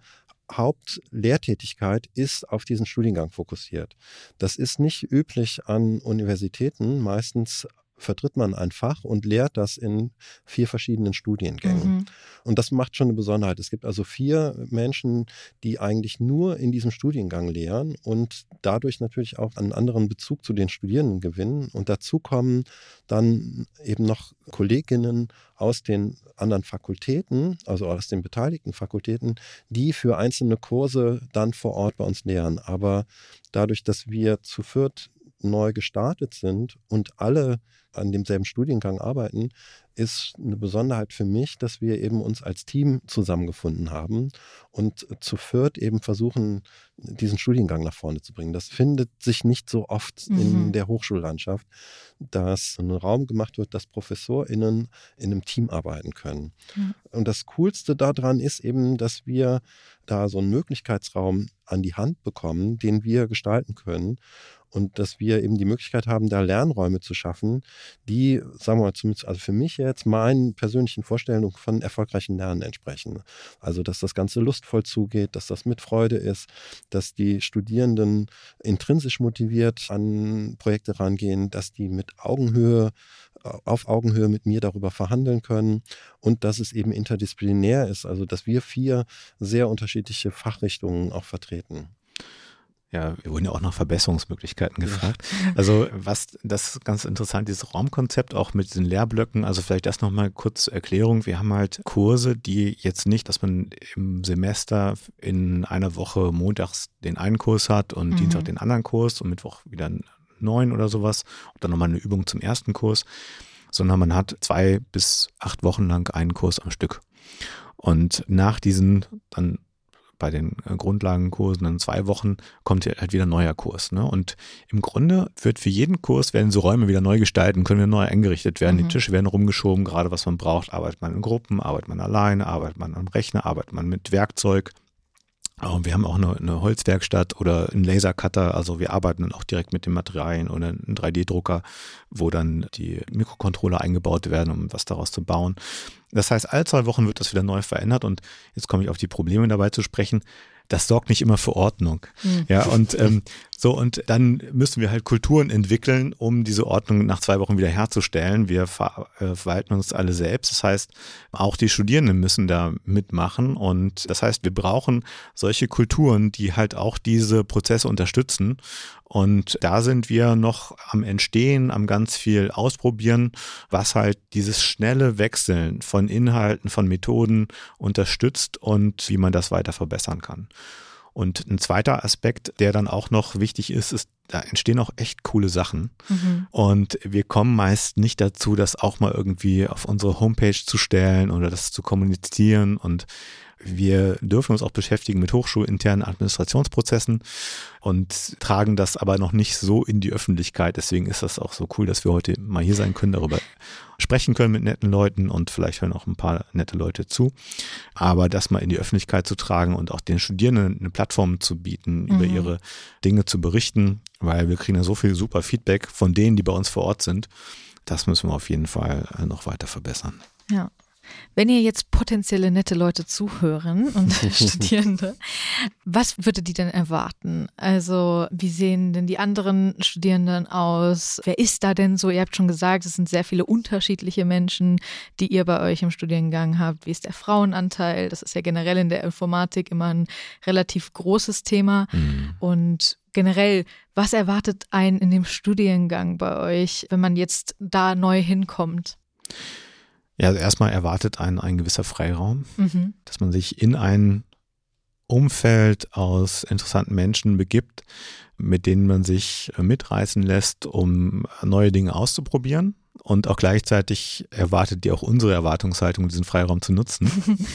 Hauptlehrtätigkeit ist auf diesen Studiengang fokussiert. Das ist nicht üblich an Universitäten. Meistens vertritt man ein Fach und lehrt das in vier verschiedenen Studiengängen. Mhm. Und das macht schon eine Besonderheit. Es gibt also vier Menschen, die eigentlich nur in diesem Studiengang lehren und dadurch natürlich auch einen anderen Bezug zu den Studierenden gewinnen. Und dazu kommen dann eben noch Kolleginnen aus den anderen Fakultäten, also aus den beteiligten Fakultäten, die für einzelne Kurse dann vor Ort bei uns lehren. Aber dadurch, dass wir zu viert neu gestartet sind und alle an demselben Studiengang arbeiten, ist eine Besonderheit für mich, dass wir eben uns als Team zusammengefunden haben und zu viert eben versuchen, diesen Studiengang nach vorne zu bringen. Das findet sich nicht so oft in Mhm. der Hochschullandschaft, dass ein Raum gemacht wird, dass ProfessorInnen in einem Team arbeiten können. Ja. Und das Coolste daran ist eben, dass wir da so einen Möglichkeitsraum an die Hand bekommen, den wir gestalten können und dass wir eben die Möglichkeit haben, da Lernräume zu schaffen, die, sagen wir mal, zumindest, also für mich jetzt meinen persönlichen Vorstellungen von erfolgreichen Lernen entsprechen. Also, dass das Ganze lustvoll zugeht, dass das mit Freude ist, dass die Studierenden intrinsisch motiviert an Projekte rangehen, dass die mit Augenhöhe, auf Augenhöhe mit mir darüber verhandeln können und dass es eben interdisziplinär ist, also dass wir vier sehr unterschiedliche Fachrichtungen auch vertreten. Ja, wir wurden ja auch nach Verbesserungsmöglichkeiten gefragt. Also was, das ist ganz interessant, dieses Raumkonzept auch mit diesen Lehrblöcken. Also vielleicht das nochmal kurz zur Erklärung. Wir haben halt Kurse, die jetzt nicht, dass man im Semester in einer Woche montags den einen Kurs hat und Mhm. Dienstag den anderen Kurs und Mittwoch wieder einen neuen oder sowas und dann nochmal eine Übung zum ersten Kurs, sondern man hat zwei bis acht Wochen lang einen Kurs am Stück. Und nach diesen dann bei den äh, Grundlagenkursen in zwei Wochen kommt hier halt wieder ein neuer Kurs. Ne? Und im Grunde wird für jeden Kurs werden so Räume wieder neu gestalten, können wieder neu eingerichtet werden. Mhm. Die Tische werden rumgeschoben, gerade was man braucht. Arbeitet man in Gruppen, arbeitet man alleine, arbeitet man am Rechner, arbeitet man mit Werkzeug. Wir haben auch eine, eine Holzwerkstatt oder einen Lasercutter, also wir arbeiten dann auch direkt mit den Materialien oder einen 3D-Drucker, wo dann die Mikrocontroller eingebaut werden, um was daraus zu bauen. Das heißt, alle zwei Wochen wird das wieder neu verändert und jetzt komme ich auf die Probleme dabei zu sprechen. Das sorgt nicht immer für Ordnung. Mhm. Ja, und ähm, so, und dann müssen wir halt Kulturen entwickeln, um diese Ordnung nach zwei Wochen wieder herzustellen. Wir ver äh, verwalten uns alle selbst. Das heißt, auch die Studierenden müssen da mitmachen. Und das heißt, wir brauchen solche Kulturen, die halt auch diese Prozesse unterstützen. Und da sind wir noch am Entstehen, am ganz viel ausprobieren, was halt dieses schnelle Wechseln von Inhalten, von Methoden unterstützt und wie man das weiter verbessern kann. Und ein zweiter Aspekt, der dann auch noch wichtig ist, ist, da entstehen auch echt coole Sachen. Mhm. Und wir kommen meist nicht dazu, das auch mal irgendwie auf unsere Homepage zu stellen oder das zu kommunizieren. Und wir dürfen uns auch beschäftigen mit hochschulinternen Administrationsprozessen und tragen das aber noch nicht so in die Öffentlichkeit. Deswegen ist das auch so cool, dass wir heute mal hier sein können, darüber sprechen können mit netten Leuten und vielleicht hören auch ein paar nette Leute zu. Aber das mal in die Öffentlichkeit zu tragen und auch den Studierenden eine Plattform zu bieten, über Mhm. ihre Dinge zu berichten, weil wir kriegen ja so viel super Feedback von denen, die bei uns vor Ort sind. Das müssen wir auf jeden Fall äh, noch weiter verbessern. Ja. Wenn ihr jetzt potenzielle nette Leute zuhören und Studierende, was würdet ihr denn erwarten? Also, wie sehen denn die anderen Studierenden aus? Wer ist da denn so? Ihr habt schon gesagt, es sind sehr viele unterschiedliche Menschen, die ihr bei euch im Studiengang habt. Wie ist der Frauenanteil? Das ist ja generell in der Informatik immer ein relativ großes Thema. Und generell, was erwartet einen in dem Studiengang bei euch, wenn man jetzt da neu hinkommt? Ja, also erstmal erwartet einen ein gewisser Freiraum, Mhm. dass man sich in ein Umfeld aus interessanten Menschen begibt, mit denen man sich mitreißen lässt, um neue Dinge auszuprobieren. Und auch gleichzeitig erwartet die auch unsere Erwartungshaltung, diesen Freiraum zu nutzen.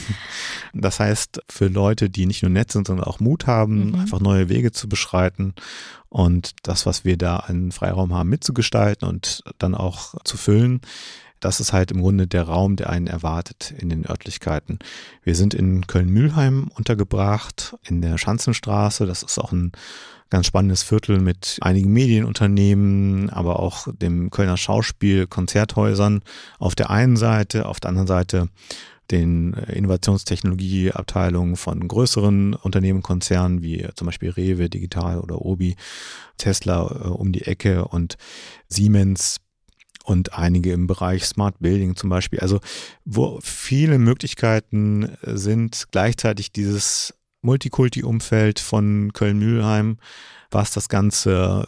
das heißt, für Leute, die nicht nur nett sind, sondern auch Mut haben, mhm. einfach neue Wege zu beschreiten und das, was wir da an Freiraum haben, mitzugestalten und dann auch zu füllen, das ist halt im Grunde der Raum, der einen erwartet in den Örtlichkeiten. Wir sind in Köln-Mühlheim untergebracht, in der Schanzenstraße. Das ist auch ein ganz spannendes Viertel mit einigen Medienunternehmen, aber auch dem Kölner Schauspiel, Konzerthäusern auf der einen Seite, auf der anderen Seite den Innovationstechnologieabteilungen von größeren Unternehmen, Konzernen wie zum Beispiel Rewe Digital oder Obi, Tesla äh, um die Ecke und Siemens und einige im Bereich Smart Building zum Beispiel. Also wo viele Möglichkeiten sind, gleichzeitig dieses Multikulti-Umfeld von Köln-Mühlheim, was das Ganze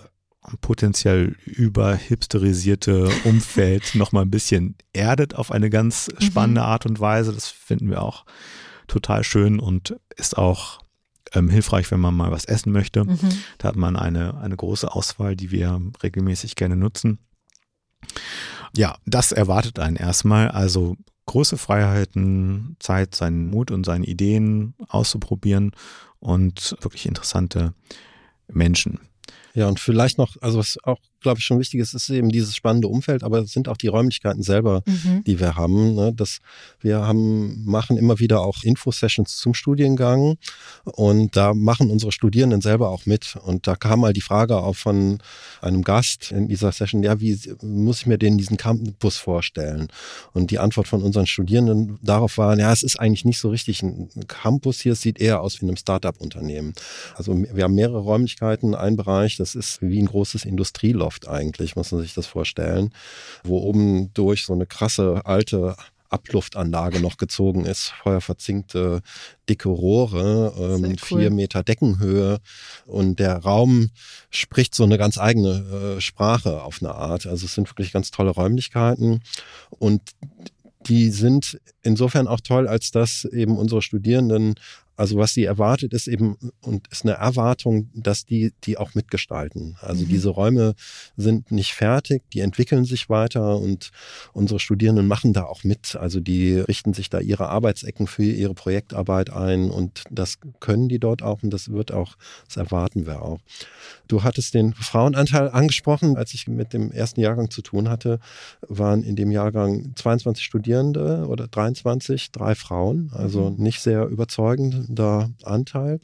potenziell überhipsterisierte Umfeld nochmal ein bisschen erdet auf eine ganz mhm. spannende Art und Weise. Das finden wir auch total schön und ist auch ähm, hilfreich, wenn man mal was essen möchte. Mhm. Da hat man eine, eine große Auswahl, die wir regelmäßig gerne nutzen. Ja, das erwartet einen erstmal. Also große Freiheiten, Zeit, seinen Mut und seine Ideen auszuprobieren und wirklich interessante Menschen. Ja, und vielleicht noch, also was auch glaube ich, schon wichtig ist, ist eben dieses spannende Umfeld, aber es sind auch die Räumlichkeiten selber, mhm. die wir haben. Ne? Das, wir haben, machen immer wieder auch Info-Sessions zum Studiengang und da machen unsere Studierenden selber auch mit. Und da kam mal die Frage auch von einem Gast in dieser Session, ja, wie muss ich mir denn diesen Campus vorstellen? Und die Antwort von unseren Studierenden darauf war, ja, es ist eigentlich nicht so richtig ein Campus hier, es sieht eher aus wie ein Startup-Unternehmen. Also wir haben mehrere Räumlichkeiten, ein Bereich, das ist wie ein großes Industrieloft Landschaft eigentlich, muss man sich das vorstellen, wo oben durch so eine krasse alte Abluftanlage noch gezogen ist, feuerverzinkte dicke Rohre, ähm, cool. vier Meter Deckenhöhe und der Raum spricht so eine ganz eigene äh, Sprache auf eine Art. Also es sind wirklich ganz tolle Räumlichkeiten und die sind insofern auch toll, als dass eben unsere Studierenden also was sie erwartet, ist eben und ist eine Erwartung, dass die die auch mitgestalten. Also mhm. diese Räume sind nicht fertig, die entwickeln sich weiter und unsere Studierenden machen da auch mit. Also die richten sich da ihre Arbeitsecken für ihre Projektarbeit ein und das können die dort auch und das wird auch, das erwarten wir auch. Du hattest den Frauenanteil angesprochen. Als ich mit dem ersten Jahrgang zu tun hatte, waren in dem Jahrgang 22 Studierende oder 23, drei Frauen, also mhm. nicht sehr überzeugend da Anteil.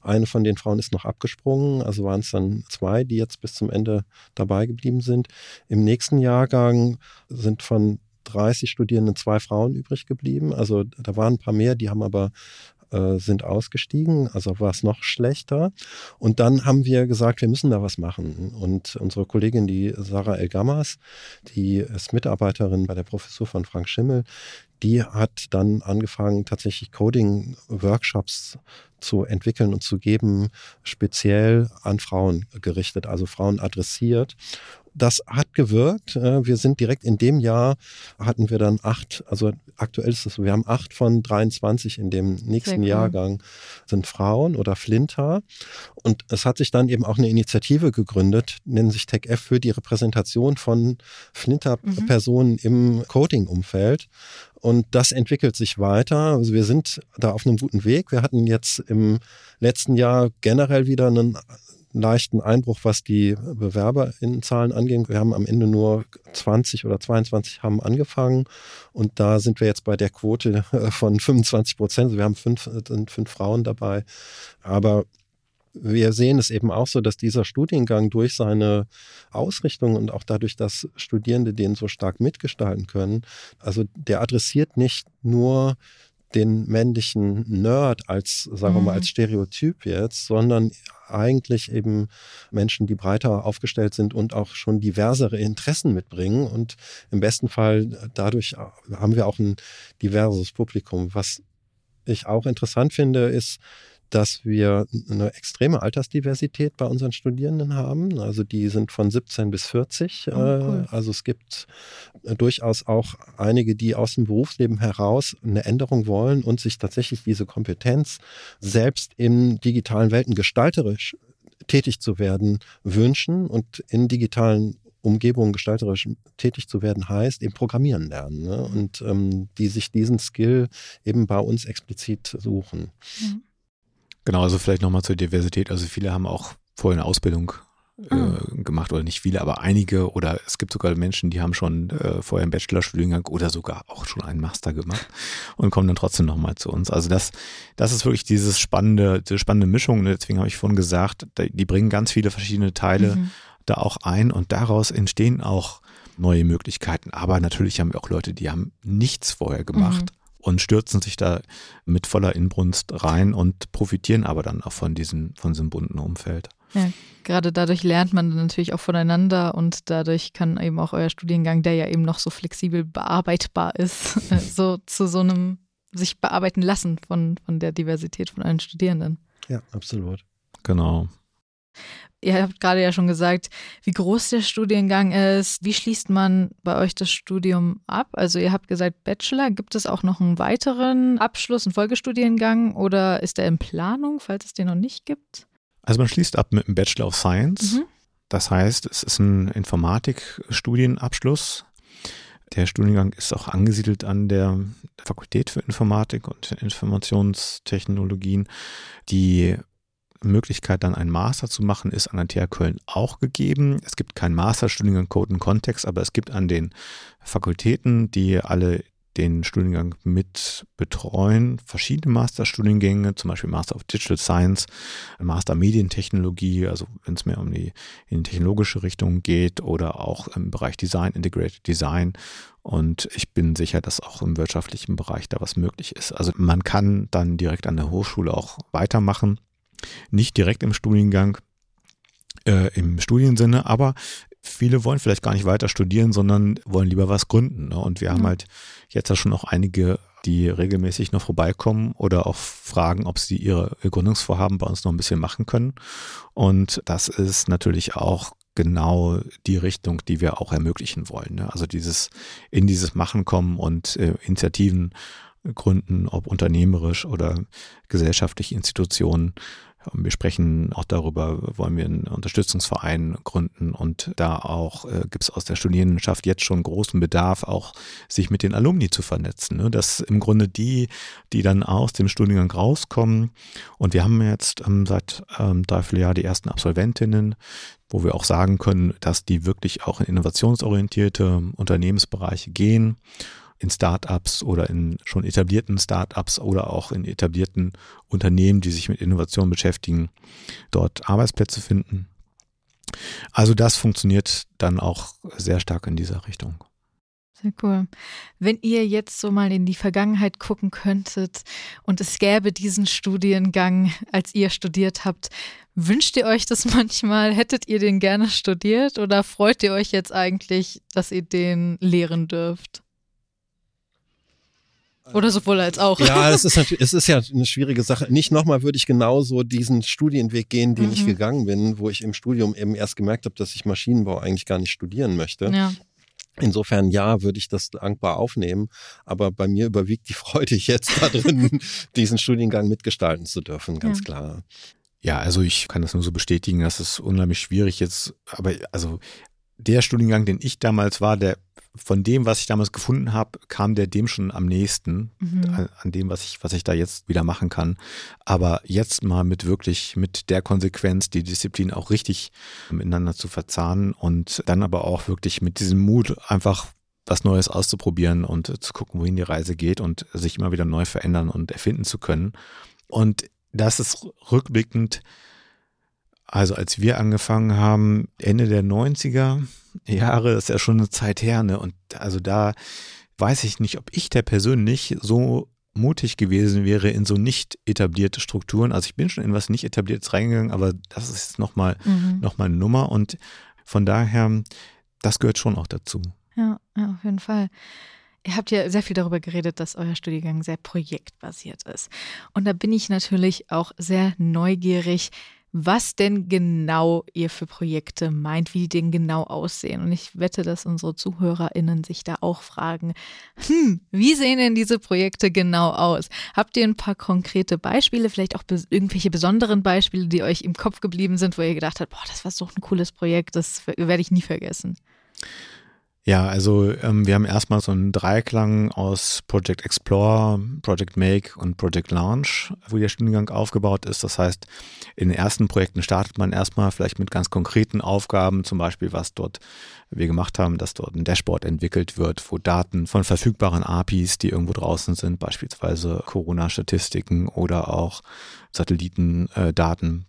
Eine von den Frauen ist noch abgesprungen, also waren es dann zwei, die jetzt bis zum Ende dabei geblieben sind. Im nächsten Jahrgang sind von 30 Studierenden zwei Frauen übrig geblieben. Also da waren ein paar mehr, die haben aber äh, sind ausgestiegen, also war es noch schlechter. Und dann haben wir gesagt, wir müssen da was machen. Und unsere Kollegin, die Sarah Elgamas, die ist Mitarbeiterin bei der Professur von Frank Schimmel, die hat dann angefangen, tatsächlich Coding-Workshops zu entwickeln und zu geben, speziell an Frauen gerichtet, also Frauen adressiert das hat gewirkt. Äh, wir sind direkt in dem Jahr hatten wir dann acht, also aktuell ist es so, wir haben acht von 23 in dem nächsten cool. Jahrgang sind Frauen oder Flinter. Und es hat sich dann eben auch eine Initiative gegründet, nennen sich TechF für die Repräsentation von Flinter-Personen mhm. im Coding-Umfeld. Und das entwickelt sich weiter. Also wir sind da auf einem guten Weg. Wir hatten jetzt im letzten Jahr generell wieder einen leichten Einbruch, was die Bewerberinnenzahlen angeht. Wir haben am Ende nur 20 oder 22 haben angefangen und da sind wir jetzt bei der Quote von 25 Prozent. Also wir haben fünf, sind fünf Frauen dabei. Aber wir sehen es eben auch so, dass dieser Studiengang durch seine Ausrichtung und auch dadurch, dass Studierende den so stark mitgestalten können, also der adressiert nicht nur den männlichen Nerd als, sagen wir mal, als mhm. Stereotyp jetzt, sondern eigentlich eben Menschen, die breiter aufgestellt sind und auch schon diversere Interessen mitbringen. Und im besten Fall dadurch haben wir auch ein diverses Publikum. Was ich auch interessant finde, ist, dass wir eine extreme Altersdiversität bei unseren Studierenden haben. Also die sind von 17 bis 40. Oh, cool. Also es gibt äh, durchaus auch einige, die aus dem Berufsleben heraus eine Änderung wollen und sich tatsächlich diese Kompetenz selbst in digitalen Welten gestalterisch tätig zu werden wünschen und in digitalen Umgebungen gestalterisch tätig zu werden heißt, eben Programmieren lernen. Ne? Und ähm, die sich diesen Skill eben bei uns explizit suchen. Mhm. Genau, also vielleicht nochmal zur Diversität. Also viele haben auch vorher eine Ausbildung äh, mhm. gemacht oder nicht viele, aber einige oder es gibt sogar Menschen, die haben schon äh, vorher einen Bachelorstudiengang oder sogar auch schon einen Master gemacht und kommen dann trotzdem nochmal zu uns. Also das, das ist wirklich dieses spannende, diese spannende Mischung. Ne? Deswegen habe ich vorhin gesagt, die bringen ganz viele verschiedene Teile mhm. da auch ein und daraus entstehen auch neue Möglichkeiten. Aber natürlich haben wir auch Leute, die haben nichts vorher gemacht. Mhm und stürzen sich da mit voller Inbrunst rein und profitieren aber dann auch von diesem, von diesem bunten Umfeld. Ja, gerade dadurch lernt man natürlich auch voneinander und dadurch kann eben auch euer Studiengang, der ja eben noch so flexibel bearbeitbar ist, so zu so einem sich bearbeiten lassen von, von der Diversität von allen Studierenden. Ja, absolut. Genau. Ihr habt gerade ja schon gesagt, wie groß der Studiengang ist. Wie schließt man bei euch das Studium ab? Also ihr habt gesagt Bachelor. Gibt es auch noch einen weiteren Abschluss, einen Folgestudiengang oder ist der in Planung, falls es den noch nicht gibt? Also man schließt ab mit einem Bachelor of Science. Mhm. Das heißt, es ist ein Informatikstudienabschluss. Der Studiengang ist auch angesiedelt an der Fakultät für Informatik und Informationstechnologien. Die Möglichkeit, dann einen Master zu machen, ist an der TH Köln auch gegeben. Es gibt keinen Masterstudiengang Code und Kontext, aber es gibt an den Fakultäten, die alle den Studiengang mit betreuen, verschiedene Masterstudiengänge, zum Beispiel Master of Digital Science, Master Medientechnologie, also wenn es mehr um die, in die technologische Richtung geht oder auch im Bereich Design, Integrated Design. Und ich bin sicher, dass auch im wirtschaftlichen Bereich da was möglich ist. Also man kann dann direkt an der Hochschule auch weitermachen nicht direkt im Studiengang, äh, im Studiensinne, aber viele wollen vielleicht gar nicht weiter studieren, sondern wollen lieber was gründen. Ne? Und wir haben halt jetzt ja schon auch einige, die regelmäßig noch vorbeikommen oder auch fragen, ob sie ihre Gründungsvorhaben bei uns noch ein bisschen machen können. Und das ist natürlich auch genau die Richtung, die wir auch ermöglichen wollen. Ne? Also dieses in dieses Machen kommen und äh, Initiativen gründen, ob unternehmerisch oder gesellschaftliche Institutionen wir sprechen auch darüber, wollen wir einen Unterstützungsverein gründen und da auch äh, gibt es aus der Studierendenschaft jetzt schon großen Bedarf, auch sich mit den Alumni zu vernetzen. Ne? Dass im Grunde die, die dann aus dem Studiengang rauskommen und wir haben jetzt ähm, seit ähm, dreiviertel Jahr die ersten Absolventinnen, wo wir auch sagen können, dass die wirklich auch in innovationsorientierte Unternehmensbereiche gehen in Startups oder in schon etablierten Startups oder auch in etablierten Unternehmen, die sich mit Innovation beschäftigen, dort Arbeitsplätze finden. Also das funktioniert dann auch sehr stark in dieser Richtung. Sehr cool. Wenn ihr jetzt so mal in die Vergangenheit gucken könntet und es gäbe diesen Studiengang, als ihr studiert habt, wünscht ihr euch das manchmal? Hättet ihr den gerne studiert oder freut ihr euch jetzt eigentlich, dass ihr den lehren dürft? Oder sowohl als auch. Ja, es ist natürlich, es ist ja eine schwierige Sache. Nicht nochmal würde ich genauso diesen Studienweg gehen, den mhm. ich gegangen bin, wo ich im Studium eben erst gemerkt habe, dass ich Maschinenbau eigentlich gar nicht studieren möchte. Ja. Insofern ja, würde ich das dankbar aufnehmen. Aber bei mir überwiegt die Freude jetzt darin, diesen Studiengang mitgestalten zu dürfen, ganz ja. klar. Ja, also ich kann das nur so bestätigen, dass es unheimlich schwierig jetzt, aber also der Studiengang, den ich damals war, der von dem, was ich damals gefunden habe, kam der dem schon am nächsten, mhm. an, an, dem, was ich, was ich da jetzt wieder machen kann. Aber jetzt mal mit wirklich, mit der Konsequenz, die Disziplin auch richtig miteinander zu verzahnen und dann aber auch wirklich mit diesem Mut einfach was Neues auszuprobieren und zu gucken, wohin die Reise geht und sich immer wieder neu verändern und erfinden zu können. Und das ist rückblickend also als wir angefangen haben, Ende der 90er Jahre, ist ja schon eine Zeit her, ne? Und also da weiß ich nicht, ob ich der persönlich so mutig gewesen wäre in so nicht etablierte Strukturen. Also ich bin schon in was nicht etabliertes reingegangen, aber das ist nochmal mhm. noch eine Nummer und von daher, das gehört schon auch dazu. Ja, ja, auf jeden Fall. Ihr habt ja sehr viel darüber geredet, dass euer Studiengang sehr projektbasiert ist. Und da bin ich natürlich auch sehr neugierig, was denn genau ihr für Projekte meint, wie die denn genau aussehen. Und ich wette, dass unsere ZuhörerInnen sich da auch fragen, hm, wie sehen denn diese Projekte genau aus? Habt ihr ein paar konkrete Beispiele, vielleicht auch irgendwelche besonderen Beispiele, die euch im Kopf geblieben sind, wo ihr gedacht habt, boah, das war so ein cooles Projekt, das werde ich nie vergessen? Ja, also ähm, wir haben erstmal so einen Dreiklang aus Project Explore, Project Make und Project Launch, wo der Studiengang aufgebaut ist. Das heißt, in den ersten Projekten startet man erstmal vielleicht mit ganz konkreten Aufgaben, zum Beispiel was dort wir gemacht haben, dass dort ein Dashboard entwickelt wird, wo Daten von verfügbaren APIs, die irgendwo draußen sind, beispielsweise Corona-Statistiken oder auch Satellitendaten,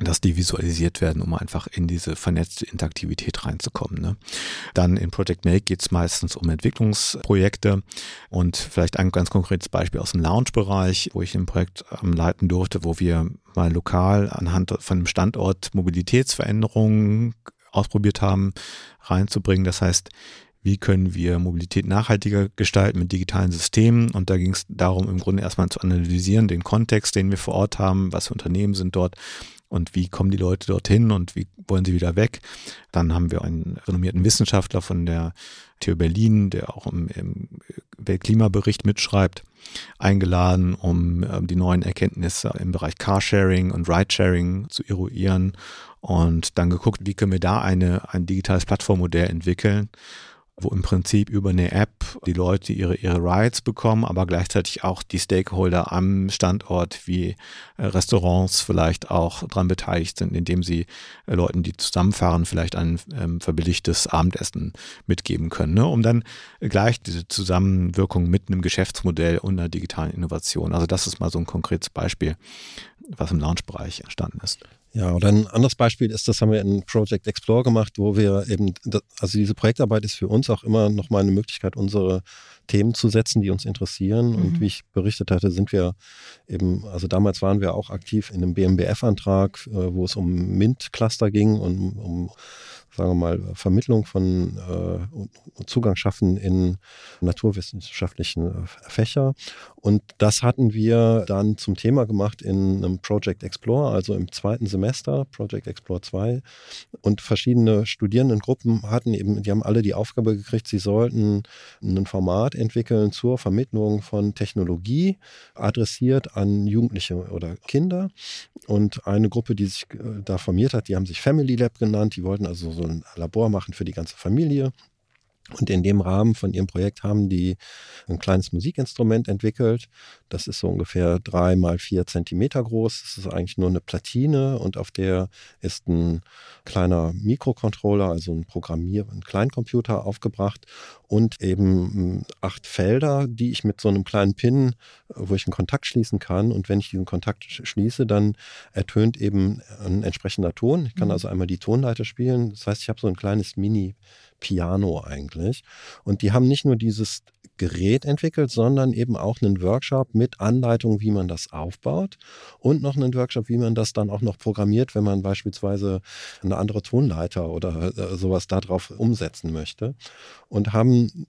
dass die visualisiert werden, um einfach in diese vernetzte Interaktivität reinzukommen. Ne? Dann in Project Make geht es meistens um Entwicklungsprojekte und vielleicht ein ganz konkretes Beispiel aus dem Lounge-Bereich, wo ich ein Projekt ähm, leiten durfte, wo wir mal lokal anhand von einem Standort Mobilitätsveränderungen ausprobiert haben, reinzubringen. Das heißt, wie können wir Mobilität nachhaltiger gestalten mit digitalen Systemen. Und da ging es darum, im Grunde erstmal zu analysieren, den Kontext, den wir vor Ort haben, was für Unternehmen sind dort, und wie kommen die Leute dorthin und wie wollen sie wieder weg. Dann haben wir einen renommierten Wissenschaftler von der TU Berlin, der auch im, im Weltklimabericht mitschreibt, eingeladen, um ähm, die neuen Erkenntnisse im Bereich Carsharing und Ridesharing zu eruieren und dann geguckt, wie können wir da eine, ein digitales Plattformmodell entwickeln wo im Prinzip über eine App die Leute ihre, ihre Rides bekommen, aber gleichzeitig auch die Stakeholder am Standort wie äh, Restaurants vielleicht auch daran beteiligt sind, indem sie äh, Leuten, die zusammenfahren, vielleicht ein ähm, verbilligtes Abendessen mitgeben können, ne? um dann gleich diese Zusammenwirkung mit einem Geschäftsmodell und einer digitalen Innovation. Also das ist mal so ein konkretes Beispiel, was im Launch-Bereich entstanden ist. Ja, oder ein anderes Beispiel ist, das haben wir in Project Explore gemacht, wo wir eben, also diese Projektarbeit ist für uns auch immer nochmal eine Möglichkeit, unsere Themen zu setzen, die uns interessieren. Mhm. Und wie ich berichtet hatte, sind wir eben, also damals waren wir auch aktiv in einem BMBF-Antrag, äh, wo es um MINT-Cluster ging und um sagen wir mal, Vermittlung von äh, Zugang schaffen in naturwissenschaftlichen äh, Fächer. Und das hatten wir dann zum Thema gemacht in einem Project Explore, also im zweiten Semester, Project Explore 2. Und verschiedene Studierendengruppen hatten eben, die haben alle die Aufgabe gekriegt, sie sollten ein Format entwickeln zur Vermittlung von Technologie, adressiert an Jugendliche oder Kinder. Und eine Gruppe, die sich äh, da formiert hat, die haben sich Family Lab genannt, die wollten also so ein Labor machen für die ganze Familie. Und in dem Rahmen von ihrem Projekt haben die ein kleines Musikinstrument entwickelt. Das ist so ungefähr drei mal vier Zentimeter groß. Das ist eigentlich nur eine Platine und auf der ist ein kleiner Mikrocontroller, also ein Programmier-, ein Kleincomputer aufgebracht und eben hm, acht Felder, die ich mit so einem kleinen Pin, wo ich einen Kontakt schließen kann. Und wenn ich diesen Kontakt schließe, dann ertönt eben ein entsprechender Ton. Ich kann mhm. also einmal die Tonleiter spielen. Das heißt, ich habe so ein kleines Mini- Piano eigentlich. Und die haben nicht nur dieses Gerät entwickelt, sondern eben auch einen Workshop mit Anleitung, wie man das aufbaut und noch einen Workshop, wie man das dann auch noch programmiert, wenn man beispielsweise eine andere Tonleiter oder äh, sowas darauf umsetzen möchte. Und haben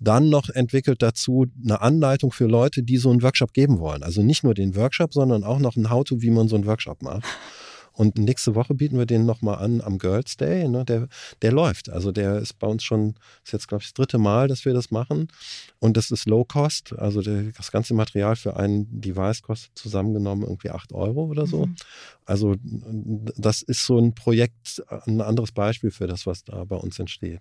dann noch entwickelt dazu eine Anleitung für Leute, die so einen Workshop geben wollen. Also nicht nur den Workshop, sondern auch noch ein How-to, wie man so einen Workshop macht. Und nächste Woche bieten wir den nochmal an am Girls Day. Ne? Der, der läuft. Also der ist bei uns schon, ist jetzt, glaube ich, das dritte Mal, dass wir das machen. Und das ist Low Cost. Also der, das ganze Material für ein Device kostet zusammengenommen irgendwie 8 Euro oder so. Mhm. Also das ist so ein Projekt, ein anderes Beispiel für das, was da bei uns entsteht.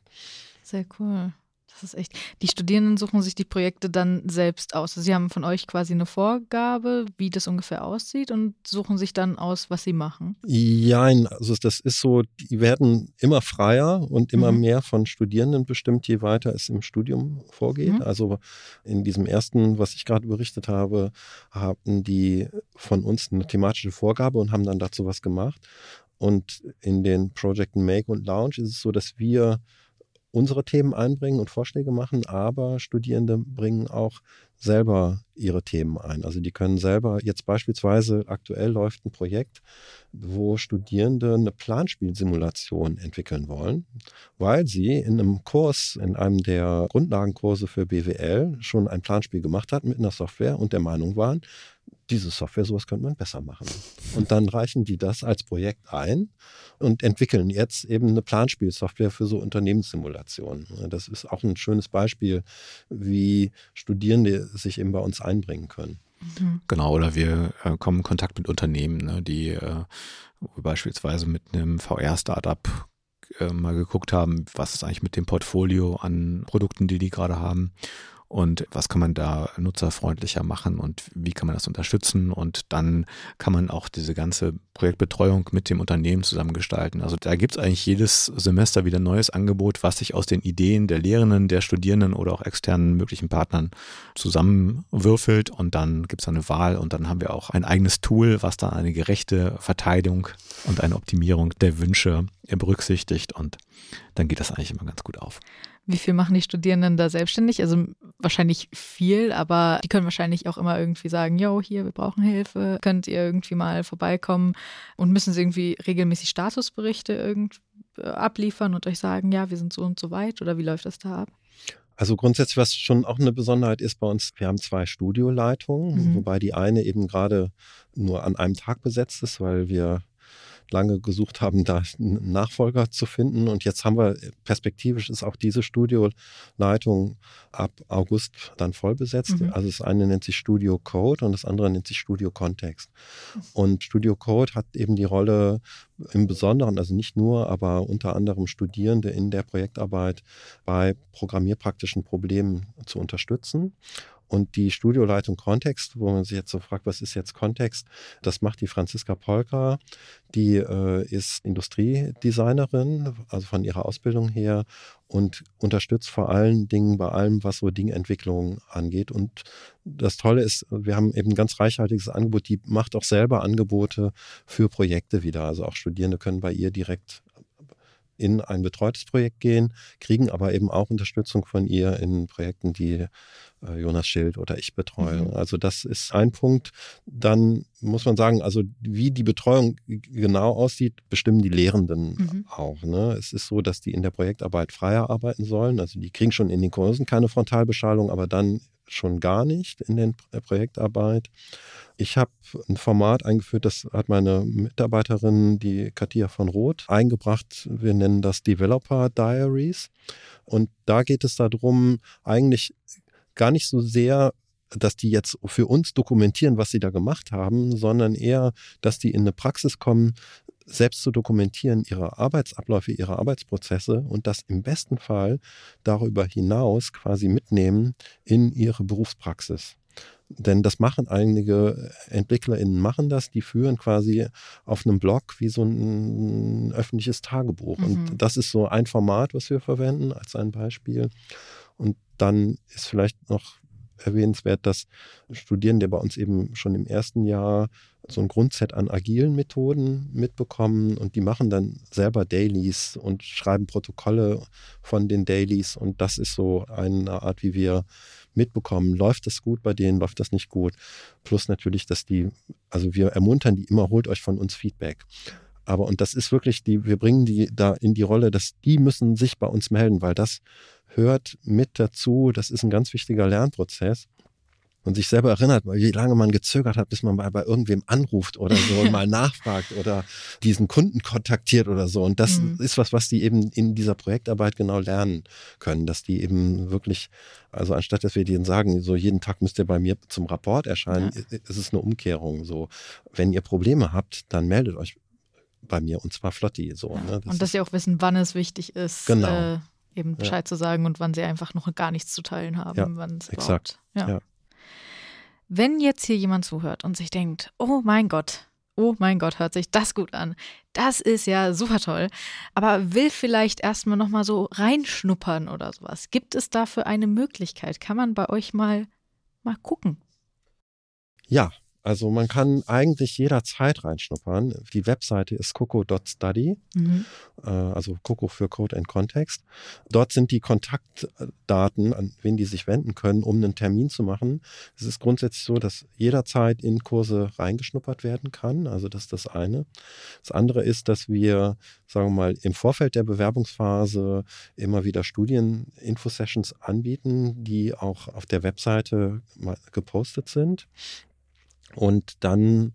Sehr cool. Das ist echt. Die Studierenden suchen sich die Projekte dann selbst aus. Sie haben von euch quasi eine Vorgabe, wie das ungefähr aussieht und suchen sich dann aus, was sie machen. Ja, also das ist so, die werden immer freier und immer mhm. mehr von Studierenden bestimmt, je weiter es im Studium vorgeht. Mhm. Also in diesem ersten, was ich gerade berichtet habe, haben die von uns eine thematische Vorgabe und haben dann dazu was gemacht. Und in den Projekten Make und Launch ist es so, dass wir unsere Themen einbringen und Vorschläge machen, aber Studierende bringen auch selber ihre Themen ein. Also die können selber, jetzt beispielsweise aktuell läuft ein Projekt, wo Studierende eine Planspielsimulation entwickeln wollen, weil sie in einem Kurs, in einem der Grundlagenkurse für BWL schon ein Planspiel gemacht hat mit einer Software und der Meinung waren, diese Software, sowas könnte man besser machen. Und dann reichen die das als Projekt ein und entwickeln jetzt eben eine Planspielsoftware für so Unternehmenssimulationen. Das ist auch ein schönes Beispiel, wie Studierende sich eben bei uns einbringen können. Mhm. Genau, oder wir äh, kommen in Kontakt mit Unternehmen, ne, die äh, beispielsweise mit einem VR-Startup äh, mal geguckt haben, was ist eigentlich mit dem Portfolio an Produkten, die die gerade haben und was kann man da nutzerfreundlicher machen und wie kann man das unterstützen und dann kann man auch diese ganze Projektbetreuung mit dem Unternehmen zusammengestalten. Also da gibt es eigentlich jedes Semester wieder ein neues Angebot, was sich aus den Ideen der Lehrenden, der Studierenden oder auch externen möglichen Partnern zusammenwürfelt und dann gibt es eine Wahl und dann haben wir auch ein eigenes Tool, was dann eine gerechte Verteilung und eine Optimierung der Wünsche berücksichtigt und dann geht das eigentlich immer ganz gut auf. Wie viel machen die Studierenden da selbstständig? Also wahrscheinlich viel, aber die können wahrscheinlich auch immer irgendwie sagen, yo, hier, wir brauchen Hilfe, könnt ihr irgendwie mal vorbeikommen und müssen sie irgendwie regelmäßig Statusberichte irgendwie äh, abliefern und euch sagen, ja, wir sind so und so weit oder wie läuft das da ab? Also grundsätzlich, was schon auch eine Besonderheit ist bei uns, wir haben zwei Studioleitungen, mhm. wobei die eine eben gerade nur an einem Tag besetzt ist, weil wir lange gesucht haben, da einen Nachfolger zu finden. Und jetzt haben wir, perspektivisch ist auch diese Studioleitung ab August dann voll besetzt. Mhm. Also das eine nennt sich Studio Code und das andere nennt sich Studio Kontext. Und Studio Code hat eben die Rolle im Besonderen, also nicht nur, aber unter anderem Studierende in der Projektarbeit bei programmierpraktischen Problemen zu unterstützen. Und die Studioleitung Kontext, wo man sich jetzt so fragt, was ist jetzt Kontext, das macht die Franziska Polka. Die äh, ist Industriedesignerin, also von ihrer Ausbildung her und unterstützt vor allen Dingen bei allem, was so Dingentwicklung angeht. Und das Tolle ist, wir haben eben ein ganz reichhaltiges Angebot. Die macht auch selber Angebote für Projekte wieder. Also auch Studierende können bei ihr direkt in ein betreutes Projekt gehen, kriegen aber eben auch Unterstützung von ihr in Projekten, die äh, Jonas Schild oder ich betreue. Mhm. Also das ist ein Punkt. Dann muss man sagen, also wie die Betreuung genau aussieht, bestimmen die Lehrenden mhm. auch. Ne? Es ist so, dass die in der Projektarbeit freier arbeiten sollen. Also die kriegen schon in den Kursen keine Frontalbeschallung, aber dann schon gar nicht in der Projektarbeit. Ich habe ein Format eingeführt, das hat meine Mitarbeiterin, die Katia von Roth, eingebracht. Wir nennen das Developer Diaries. Und da geht es darum, eigentlich gar nicht so sehr dass die jetzt für uns dokumentieren, was sie da gemacht haben, sondern eher, dass die in eine Praxis kommen, selbst zu dokumentieren, ihre Arbeitsabläufe, ihre Arbeitsprozesse und das im besten Fall darüber hinaus quasi mitnehmen in ihre Berufspraxis. Denn das machen einige EntwicklerInnen machen das, die führen quasi auf einem Blog wie so ein öffentliches Tagebuch. Mhm. Und das ist so ein Format, was wir verwenden als ein Beispiel. Und dann ist vielleicht noch erwähnenswert, dass Studierende bei uns eben schon im ersten Jahr so ein Grundset an agilen Methoden mitbekommen und die machen dann selber Dailies und schreiben Protokolle von den Dailies und das ist so eine Art, wie wir mitbekommen, läuft das gut bei denen, läuft das nicht gut. Plus natürlich, dass die, also wir ermuntern die immer, holt euch von uns Feedback. Aber und das ist wirklich die, wir bringen die da in die Rolle, dass die müssen sich bei uns melden, weil das hört mit dazu. Das ist ein ganz wichtiger Lernprozess und sich selber erinnert, wie lange man gezögert hat, bis man bei, bei irgendwem anruft oder so und mal nachfragt oder diesen Kunden kontaktiert oder so. Und das mhm. ist was, was die eben in dieser Projektarbeit genau lernen können, dass die eben wirklich, also anstatt dass wir denen sagen, so jeden Tag müsst ihr bei mir zum Rapport erscheinen, ja. ist es eine Umkehrung. So, wenn ihr Probleme habt, dann meldet euch bei mir und zwar flotti. So, ne? das und dass sie auch wissen, wann es wichtig ist. Genau. Äh, eben Bescheid ja. zu sagen und wann sie einfach noch gar nichts zu teilen haben. Ja, wann es exakt. Ja. ja. Wenn jetzt hier jemand zuhört und sich denkt, oh mein Gott, oh mein Gott, hört sich das gut an. Das ist ja super toll. Aber will vielleicht erstmal nochmal so reinschnuppern oder sowas. Gibt es dafür eine Möglichkeit? Kann man bei euch mal, mal gucken? Ja, Also man kann eigentlich jederzeit reinschnuppern. Die Webseite ist coco.study, mhm. äh, also Coco für Code and Context. Dort sind die Kontaktdaten, an wen die sich wenden können, um einen Termin zu machen. Es ist grundsätzlich so, dass jederzeit in Kurse reingeschnuppert werden kann. Also das ist das eine. Das andere ist, dass wir, sagen wir mal, im Vorfeld der Bewerbungsphase immer wieder Studien-Info-Sessions anbieten, die auch auf der Webseite gepostet sind. Und dann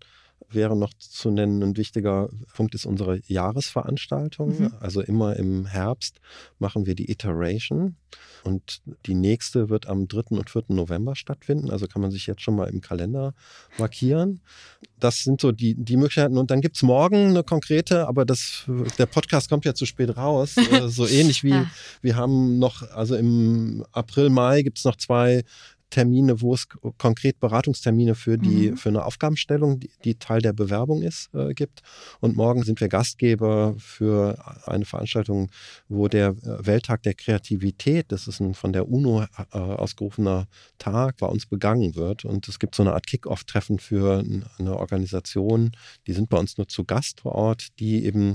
wäre noch zu nennen, ein wichtiger Punkt ist unsere Jahresveranstaltung. Mhm. Also immer im Herbst machen wir die Iteration und die nächste wird am 3. und 4. November stattfinden. Also kann man sich jetzt schon mal im Kalender markieren. Das sind so die, die Möglichkeiten. Und dann gibt es morgen eine konkrete, aber das, der Podcast kommt ja zu spät raus. Äh, so ähnlich wie ja. wir haben noch, also im April, Mai gibt es noch zwei Termine, wo es konkret Beratungstermine für die mhm. für eine Aufgabenstellung, die, die, Teil der Bewerbung ist, äh, gibt. Und morgen sind wir Gastgeber für eine Veranstaltung, wo der äh, Welttag der Kreativität, das ist ein von der UNO äh, ausgerufener Tag, bei uns begangen wird. Und es gibt so eine Art Kick-off-Treffen für eine Organisation, die sind bei uns nur zu Gast vor Ort, die eben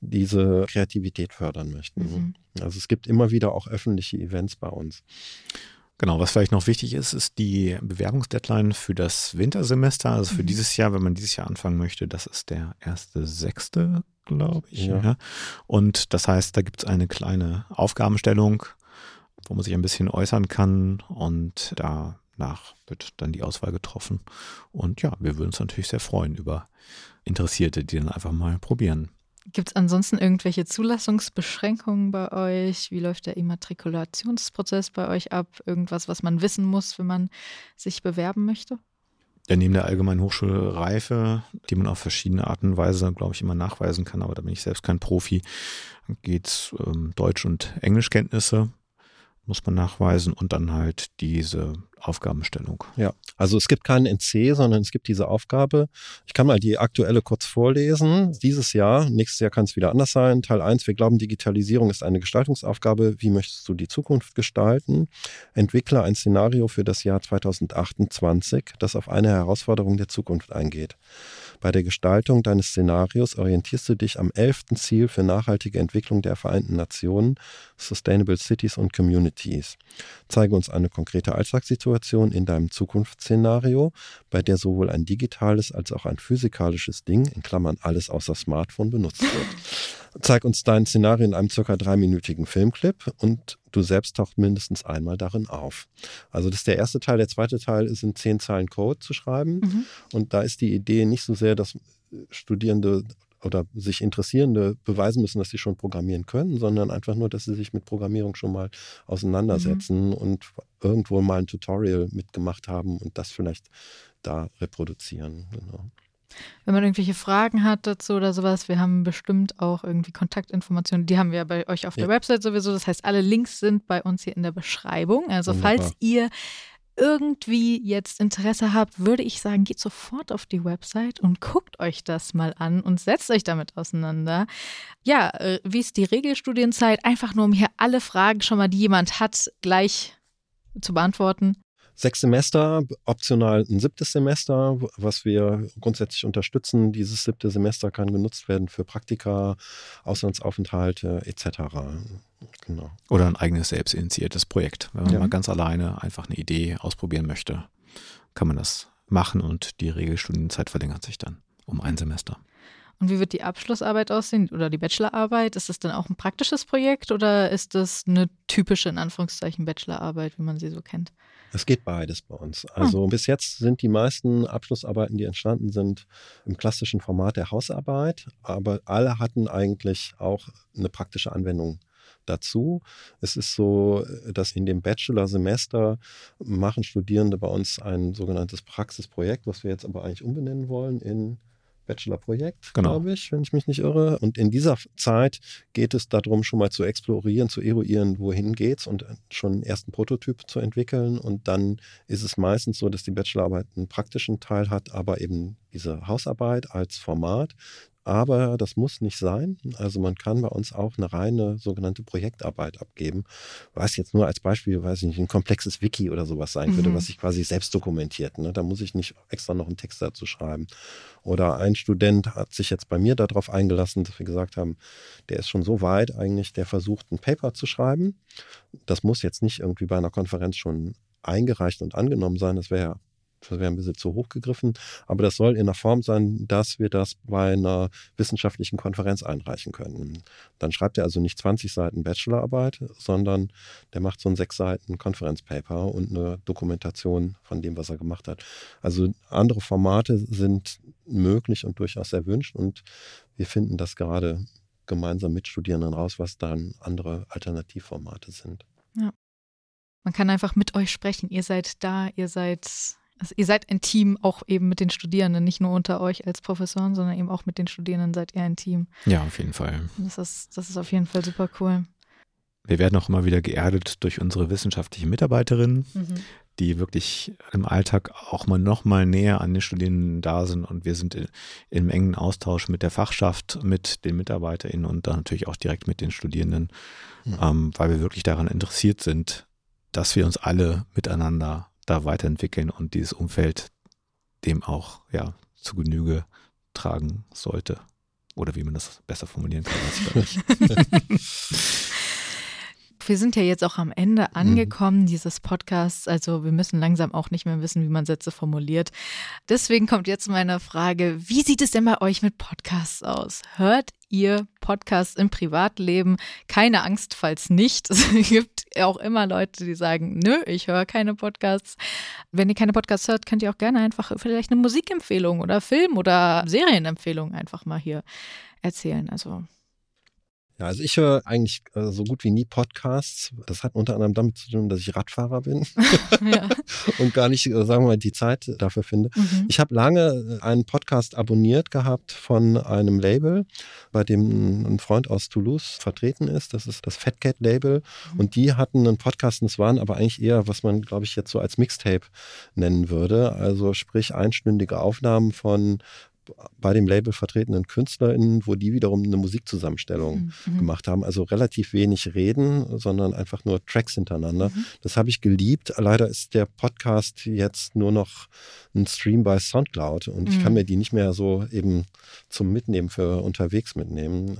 diese Kreativität fördern möchten. Mhm. Also es gibt immer wieder auch öffentliche Events bei uns. Genau, was vielleicht noch wichtig ist, ist die Bewerbungsdeadline für das Wintersemester, also für mhm. dieses Jahr, wenn man dieses Jahr anfangen möchte, das ist der erste sechste, glaube ich. Ja. ja. Und das heißt, da gibt es eine kleine Aufgabenstellung, wo man sich ein bisschen äußern kann und danach wird dann die Auswahl getroffen. Und ja, wir würden uns natürlich sehr freuen über Interessierte, die dann einfach mal probieren. Gibt es ansonsten irgendwelche Zulassungsbeschränkungen bei euch? Wie läuft der Immatrikulationsprozess bei euch ab? Irgendwas, was man wissen muss, wenn man sich bewerben möchte? Ja, neben der allgemeinen Hochschulreife, die man auf verschiedene Arten und Weise, glaube ich, immer nachweisen kann, aber da bin ich selbst kein Profi, geht es ähm, Deutsch- und Englischkenntnisse muss man nachweisen und dann halt diese Aufgabenstellung. Ja, also es gibt keinen NC, sondern es gibt diese Aufgabe. Ich kann mal die aktuelle kurz vorlesen. Dieses Jahr, nächstes Jahr kann es wieder anders sein. Teil 1, wir glauben, Digitalisierung ist eine Gestaltungsaufgabe. Wie möchtest du die Zukunft gestalten? Entwickle ein Szenario für das Jahr 2028, das auf eine Herausforderung der Zukunft eingeht. Bei der Gestaltung deines Szenarios orientierst du dich am elften Ziel für nachhaltige Entwicklung der Vereinten Nationen, Sustainable Cities und Communities. Zeige uns eine konkrete Alltagssituation in deinem Zukunftsszenario, bei der sowohl ein digitales als auch ein physikalisches Ding, in Klammern alles außer Smartphone, benutzt wird. Zeig uns dein Szenario in einem circa dreiminütigen Filmclip und du selbst taucht mindestens einmal darin auf. Also das ist der erste Teil. Der zweite Teil ist in zehn Zeilen Code zu schreiben. Mhm. Und da ist die Idee nicht so sehr, dass Studierende oder sich Interessierende beweisen müssen, dass sie schon programmieren können, sondern einfach nur, dass sie sich mit Programmierung schon mal auseinandersetzen mhm. und irgendwo mal ein Tutorial mitgemacht haben und das vielleicht da reproduzieren. Genau. Wenn man irgendwelche Fragen hat dazu oder sowas, wir haben bestimmt auch irgendwie Kontaktinformationen. Die haben wir bei euch auf der Website sowieso. Das heißt, alle Links sind bei uns hier in der Beschreibung. Also Wunderbar. falls ihr irgendwie jetzt Interesse habt, würde ich sagen, geht sofort auf die Website und guckt euch das mal an und setzt euch damit auseinander. Ja, äh, wie ist die Regelstudienzeit? Einfach nur, um hier alle Fragen schon mal, die jemand hat, gleich zu beantworten sechs Semester, optional ein siebtes Semester, was wir grundsätzlich unterstützen. Dieses siebte Semester kann genutzt werden für Praktika, Auslandsaufenthalte etc. Genau. Oder ein eigenes selbstinitiiertes Projekt. Wenn man ja. mal ganz alleine einfach eine Idee ausprobieren möchte, kann man das machen und die Regelstudienzeit verlängert sich dann um ein Semester. Und wie wird die Abschlussarbeit aussehen oder die Bachelorarbeit? Ist das dann auch ein praktisches Projekt oder ist das eine typische, in Anführungszeichen, Bachelorarbeit, wie man sie so kennt? Es geht beides bei uns. Also hm. bis jetzt sind die meisten Abschlussarbeiten, die entstanden sind, im klassischen Format der Hausarbeit, aber alle hatten eigentlich auch eine praktische Anwendung dazu. Es ist so, dass in dem Bachelor-Semester machen Studierende bei uns ein sogenanntes Praxisprojekt, was wir jetzt aber eigentlich umbenennen wollen in Bachelorprojekt, genau. glaube ich, wenn ich mich nicht irre. Und in dieser Zeit geht es darum, schon mal zu explorieren, zu eruieren, wohin geht's und schon einen ersten Prototyp zu entwickeln. Und dann ist es meistens so, dass die Bachelorarbeit einen praktischen Teil hat, aber eben diese Hausarbeit als Format aber das muss nicht sein. Also man kann bei uns auch eine reine sogenannte Projektarbeit abgeben, was jetzt nur als Beispiel, weiß ich nicht, ein komplexes Wiki oder sowas sein Mhm. was sich quasi selbst dokumentiert. Ne? Da muss ich nicht extra noch einen Text dazu schreiben. Oder ein Student hat sich jetzt bei mir darauf eingelassen, dass wir gesagt haben, der ist schon so weit eigentlich, der versucht ein Paper zu schreiben. Das muss jetzt nicht irgendwie bei einer Konferenz schon eingereicht und angenommen sein. Das wäre das wäre ein bisschen zu hoch gegriffen, aber das soll in der Form sein, dass wir das bei einer wissenschaftlichen Konferenz einreichen können. Dann schreibt er also nicht 20 Seiten Bachelorarbeit, sondern der macht so ein sechs Seiten Konferenzpaper und eine Dokumentation von dem, was er gemacht hat. Also andere Formate sind möglich und durchaus erwünscht und wir finden das gerade gemeinsam mit Studierenden raus, was dann andere Alternativformate sind. Man kann einfach mit euch sprechen. Ihr seid da, ihr seid, also ihr seid ein Team, auch eben mit den Studierenden, nicht nur unter euch als Professoren, sondern eben auch mit den Studierenden seid ihr ein Team. Ja, auf jeden Fall. Das ist, das ist auf jeden Fall super cool. Wir werden auch immer wieder geerdet durch unsere wissenschaftlichen Mitarbeiterinnen, die wirklich im Alltag auch mal noch mal näher an den Studierenden da sind und wir sind in, im engen Austausch mit der Fachschaft, mit den MitarbeiterInnen und dann natürlich auch direkt mit den Studierenden, Mhm. ähm, weil wir wirklich daran interessiert sind, dass wir uns alle miteinander da weiterentwickeln und dieses Umfeld dem auch ja zu Genüge tragen sollte. Oder wie man das besser formulieren kann. Wir sind ja jetzt auch am Ende angekommen dieses Podcasts. Also wir müssen langsam auch nicht mehr wissen, wie man Sätze formuliert. Deswegen kommt jetzt meine Frage, wie sieht es denn bei euch mit Podcasts aus? Hört ihr Podcasts im Privatleben? Keine Angst, falls nicht. Es gibt auch immer Leute, die sagen, nö, ich höre keine Podcasts. Wenn ihr keine Podcasts hört, könnt ihr auch gerne einfach vielleicht eine Musikempfehlung oder Film- oder Serienempfehlung einfach mal hier erzählen. Also Ja, also ich höre eigentlich äh, so gut wie nie Podcasts. Das hat unter anderem damit zu tun, dass ich Radfahrer bin ja. und gar nicht, äh, sagen wir mal, die Zeit dafür finde. Mhm. Ich habe lange äh, einen Podcast abonniert gehabt von einem Label, bei dem ein Freund aus Toulouse vertreten ist. Das ist das Fat Cat Label. Und die hatten einen Podcast, und es waren aber eigentlich eher, was man, glaube ich, jetzt so als Mixtape nennen würde. Also sprich einstündige Aufnahmen von bei dem Label vertretenen KünstlerInnen, wo die wiederum eine Musikzusammenstellung Mhm. gemacht haben. Also relativ wenig reden, sondern einfach nur Tracks hintereinander. Mhm. Das habe ich geliebt. Leider ist der Podcast jetzt nur noch ein Stream bei Soundcloud und ich kann Mhm. mir die nicht mehr so eben zum Mitnehmen für unterwegs mitnehmen.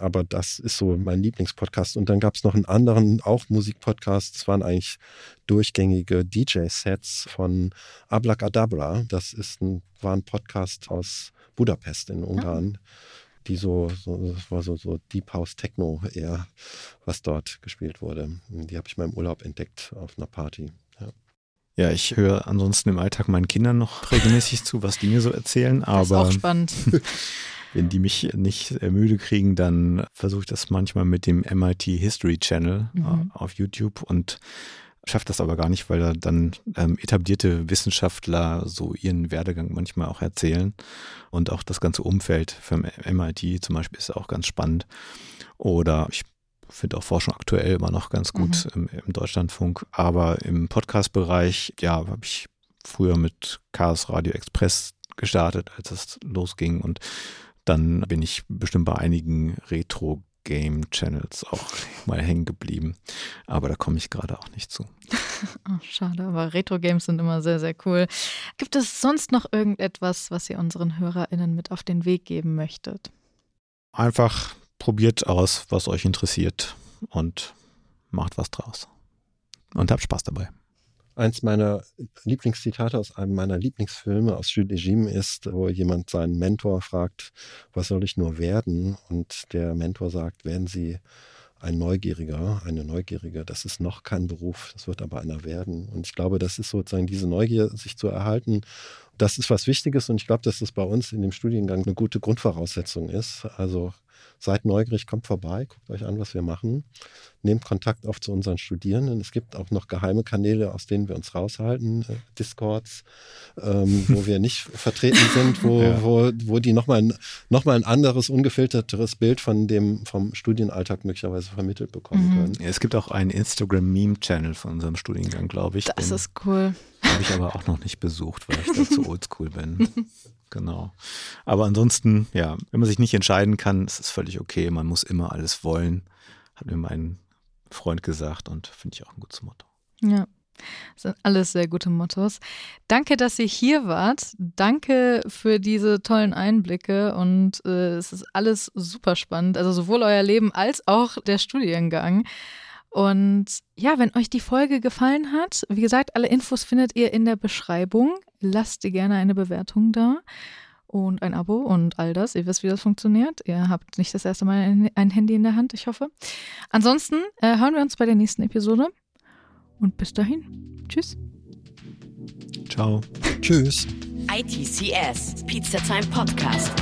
Aber das ist so mein Lieblingspodcast. Und dann gab es noch einen anderen, auch Musikpodcast. Das waren eigentlich durchgängige DJ-Sets von Ablacadabra. Das ist ein, war ein Podcast aus Budapest in Ungarn die so, so das war so, so Deep House Techno eher, was dort gespielt wurde. Die habe ich mal im Urlaub entdeckt auf einer Party. Ja. Ja, ich höre ansonsten im Alltag meinen Kindern noch regelmäßig zu, was die mir so erzählen, Das ist aber auch spannend. wenn die mich nicht müde kriegen, dann versuche ich das manchmal mit dem MIT History Channel Mhm. äh, auf YouTube und schafft das aber gar nicht, weil da dann ähm, etablierte Wissenschaftler so ihren Werdegang manchmal auch erzählen und auch das ganze Umfeld vom MIT zum Beispiel ist auch ganz spannend. Oder ich finde auch Forschung aktuell immer noch ganz gut im, im Deutschlandfunk, aber im Podcast-Bereich, ja, habe ich früher mit Chaos Radio Express gestartet, als es losging und dann bin ich bestimmt bei einigen Retro Game Channels auch mal hängen geblieben. Aber da komme ich gerade auch nicht zu. Oh, schade, aber Retro-Games sind immer sehr, sehr cool. Gibt es sonst noch irgendetwas, was ihr unseren HörerInnen mit auf den Weg geben möchtet? Einfach probiert aus, was euch interessiert und macht was draus. Und habt Spaß dabei. Eins meiner Lieblingszitate aus einem meiner Lieblingsfilme aus Jules Legime ist, wo jemand seinen Mentor fragt, was soll ich nur werden? Und der Mentor sagt, werden Sie ein Neugieriger, eine Neugierige, das ist noch kein Beruf, das wird aber einer werden. Und ich glaube, das ist sozusagen diese Neugier, sich zu erhalten. Das ist was Wichtiges und ich glaube, dass das bei uns in dem Studiengang eine gute Grundvoraussetzung ist. Also seid neugierig, kommt vorbei, guckt euch an, was wir machen. Nehmt Kontakt auf zu unseren Studierenden. Es gibt auch noch geheime Kanäle, aus denen wir uns raushalten, äh, Discords, ähm, wo wir nicht vertreten sind, wo, Ja. wo, wo die nochmal ein, noch mal ein anderes, ungefilterteres Bild von dem, vom Studienalltag möglicherweise vermittelt bekommen Mhm. können. Es gibt auch einen Instagram-Meme-Channel von unserem Studiengang, glaube ich. Das ist cool. Habe ich aber auch noch nicht besucht, weil ich da zu oldschool bin. Genau. Aber ansonsten, ja, wenn man sich nicht entscheiden kann, ist es völlig okay. Man muss immer alles wollen, hat mir mein Freund gesagt und finde ich auch ein gutes Motto. Ja. Das sind alles sehr gute Mottos. Danke, dass ihr hier wart. Danke für diese tollen Einblicke und äh, es ist alles super spannend. Also sowohl euer Leben als auch der Studiengang. Und ja, wenn euch die Folge gefallen hat, wie gesagt, alle Infos findet ihr in der Beschreibung. Lasst ihr gerne eine Bewertung da und ein Abo und all das. Ihr wisst, wie das funktioniert. Ihr habt nicht das erste Mal ein Handy in der Hand, ich hoffe. Ansonsten äh, hören wir uns bei der nächsten Episode. Und bis dahin. Tschüss. Ciao. Tschüss. ITCS, Pizza Time Podcast.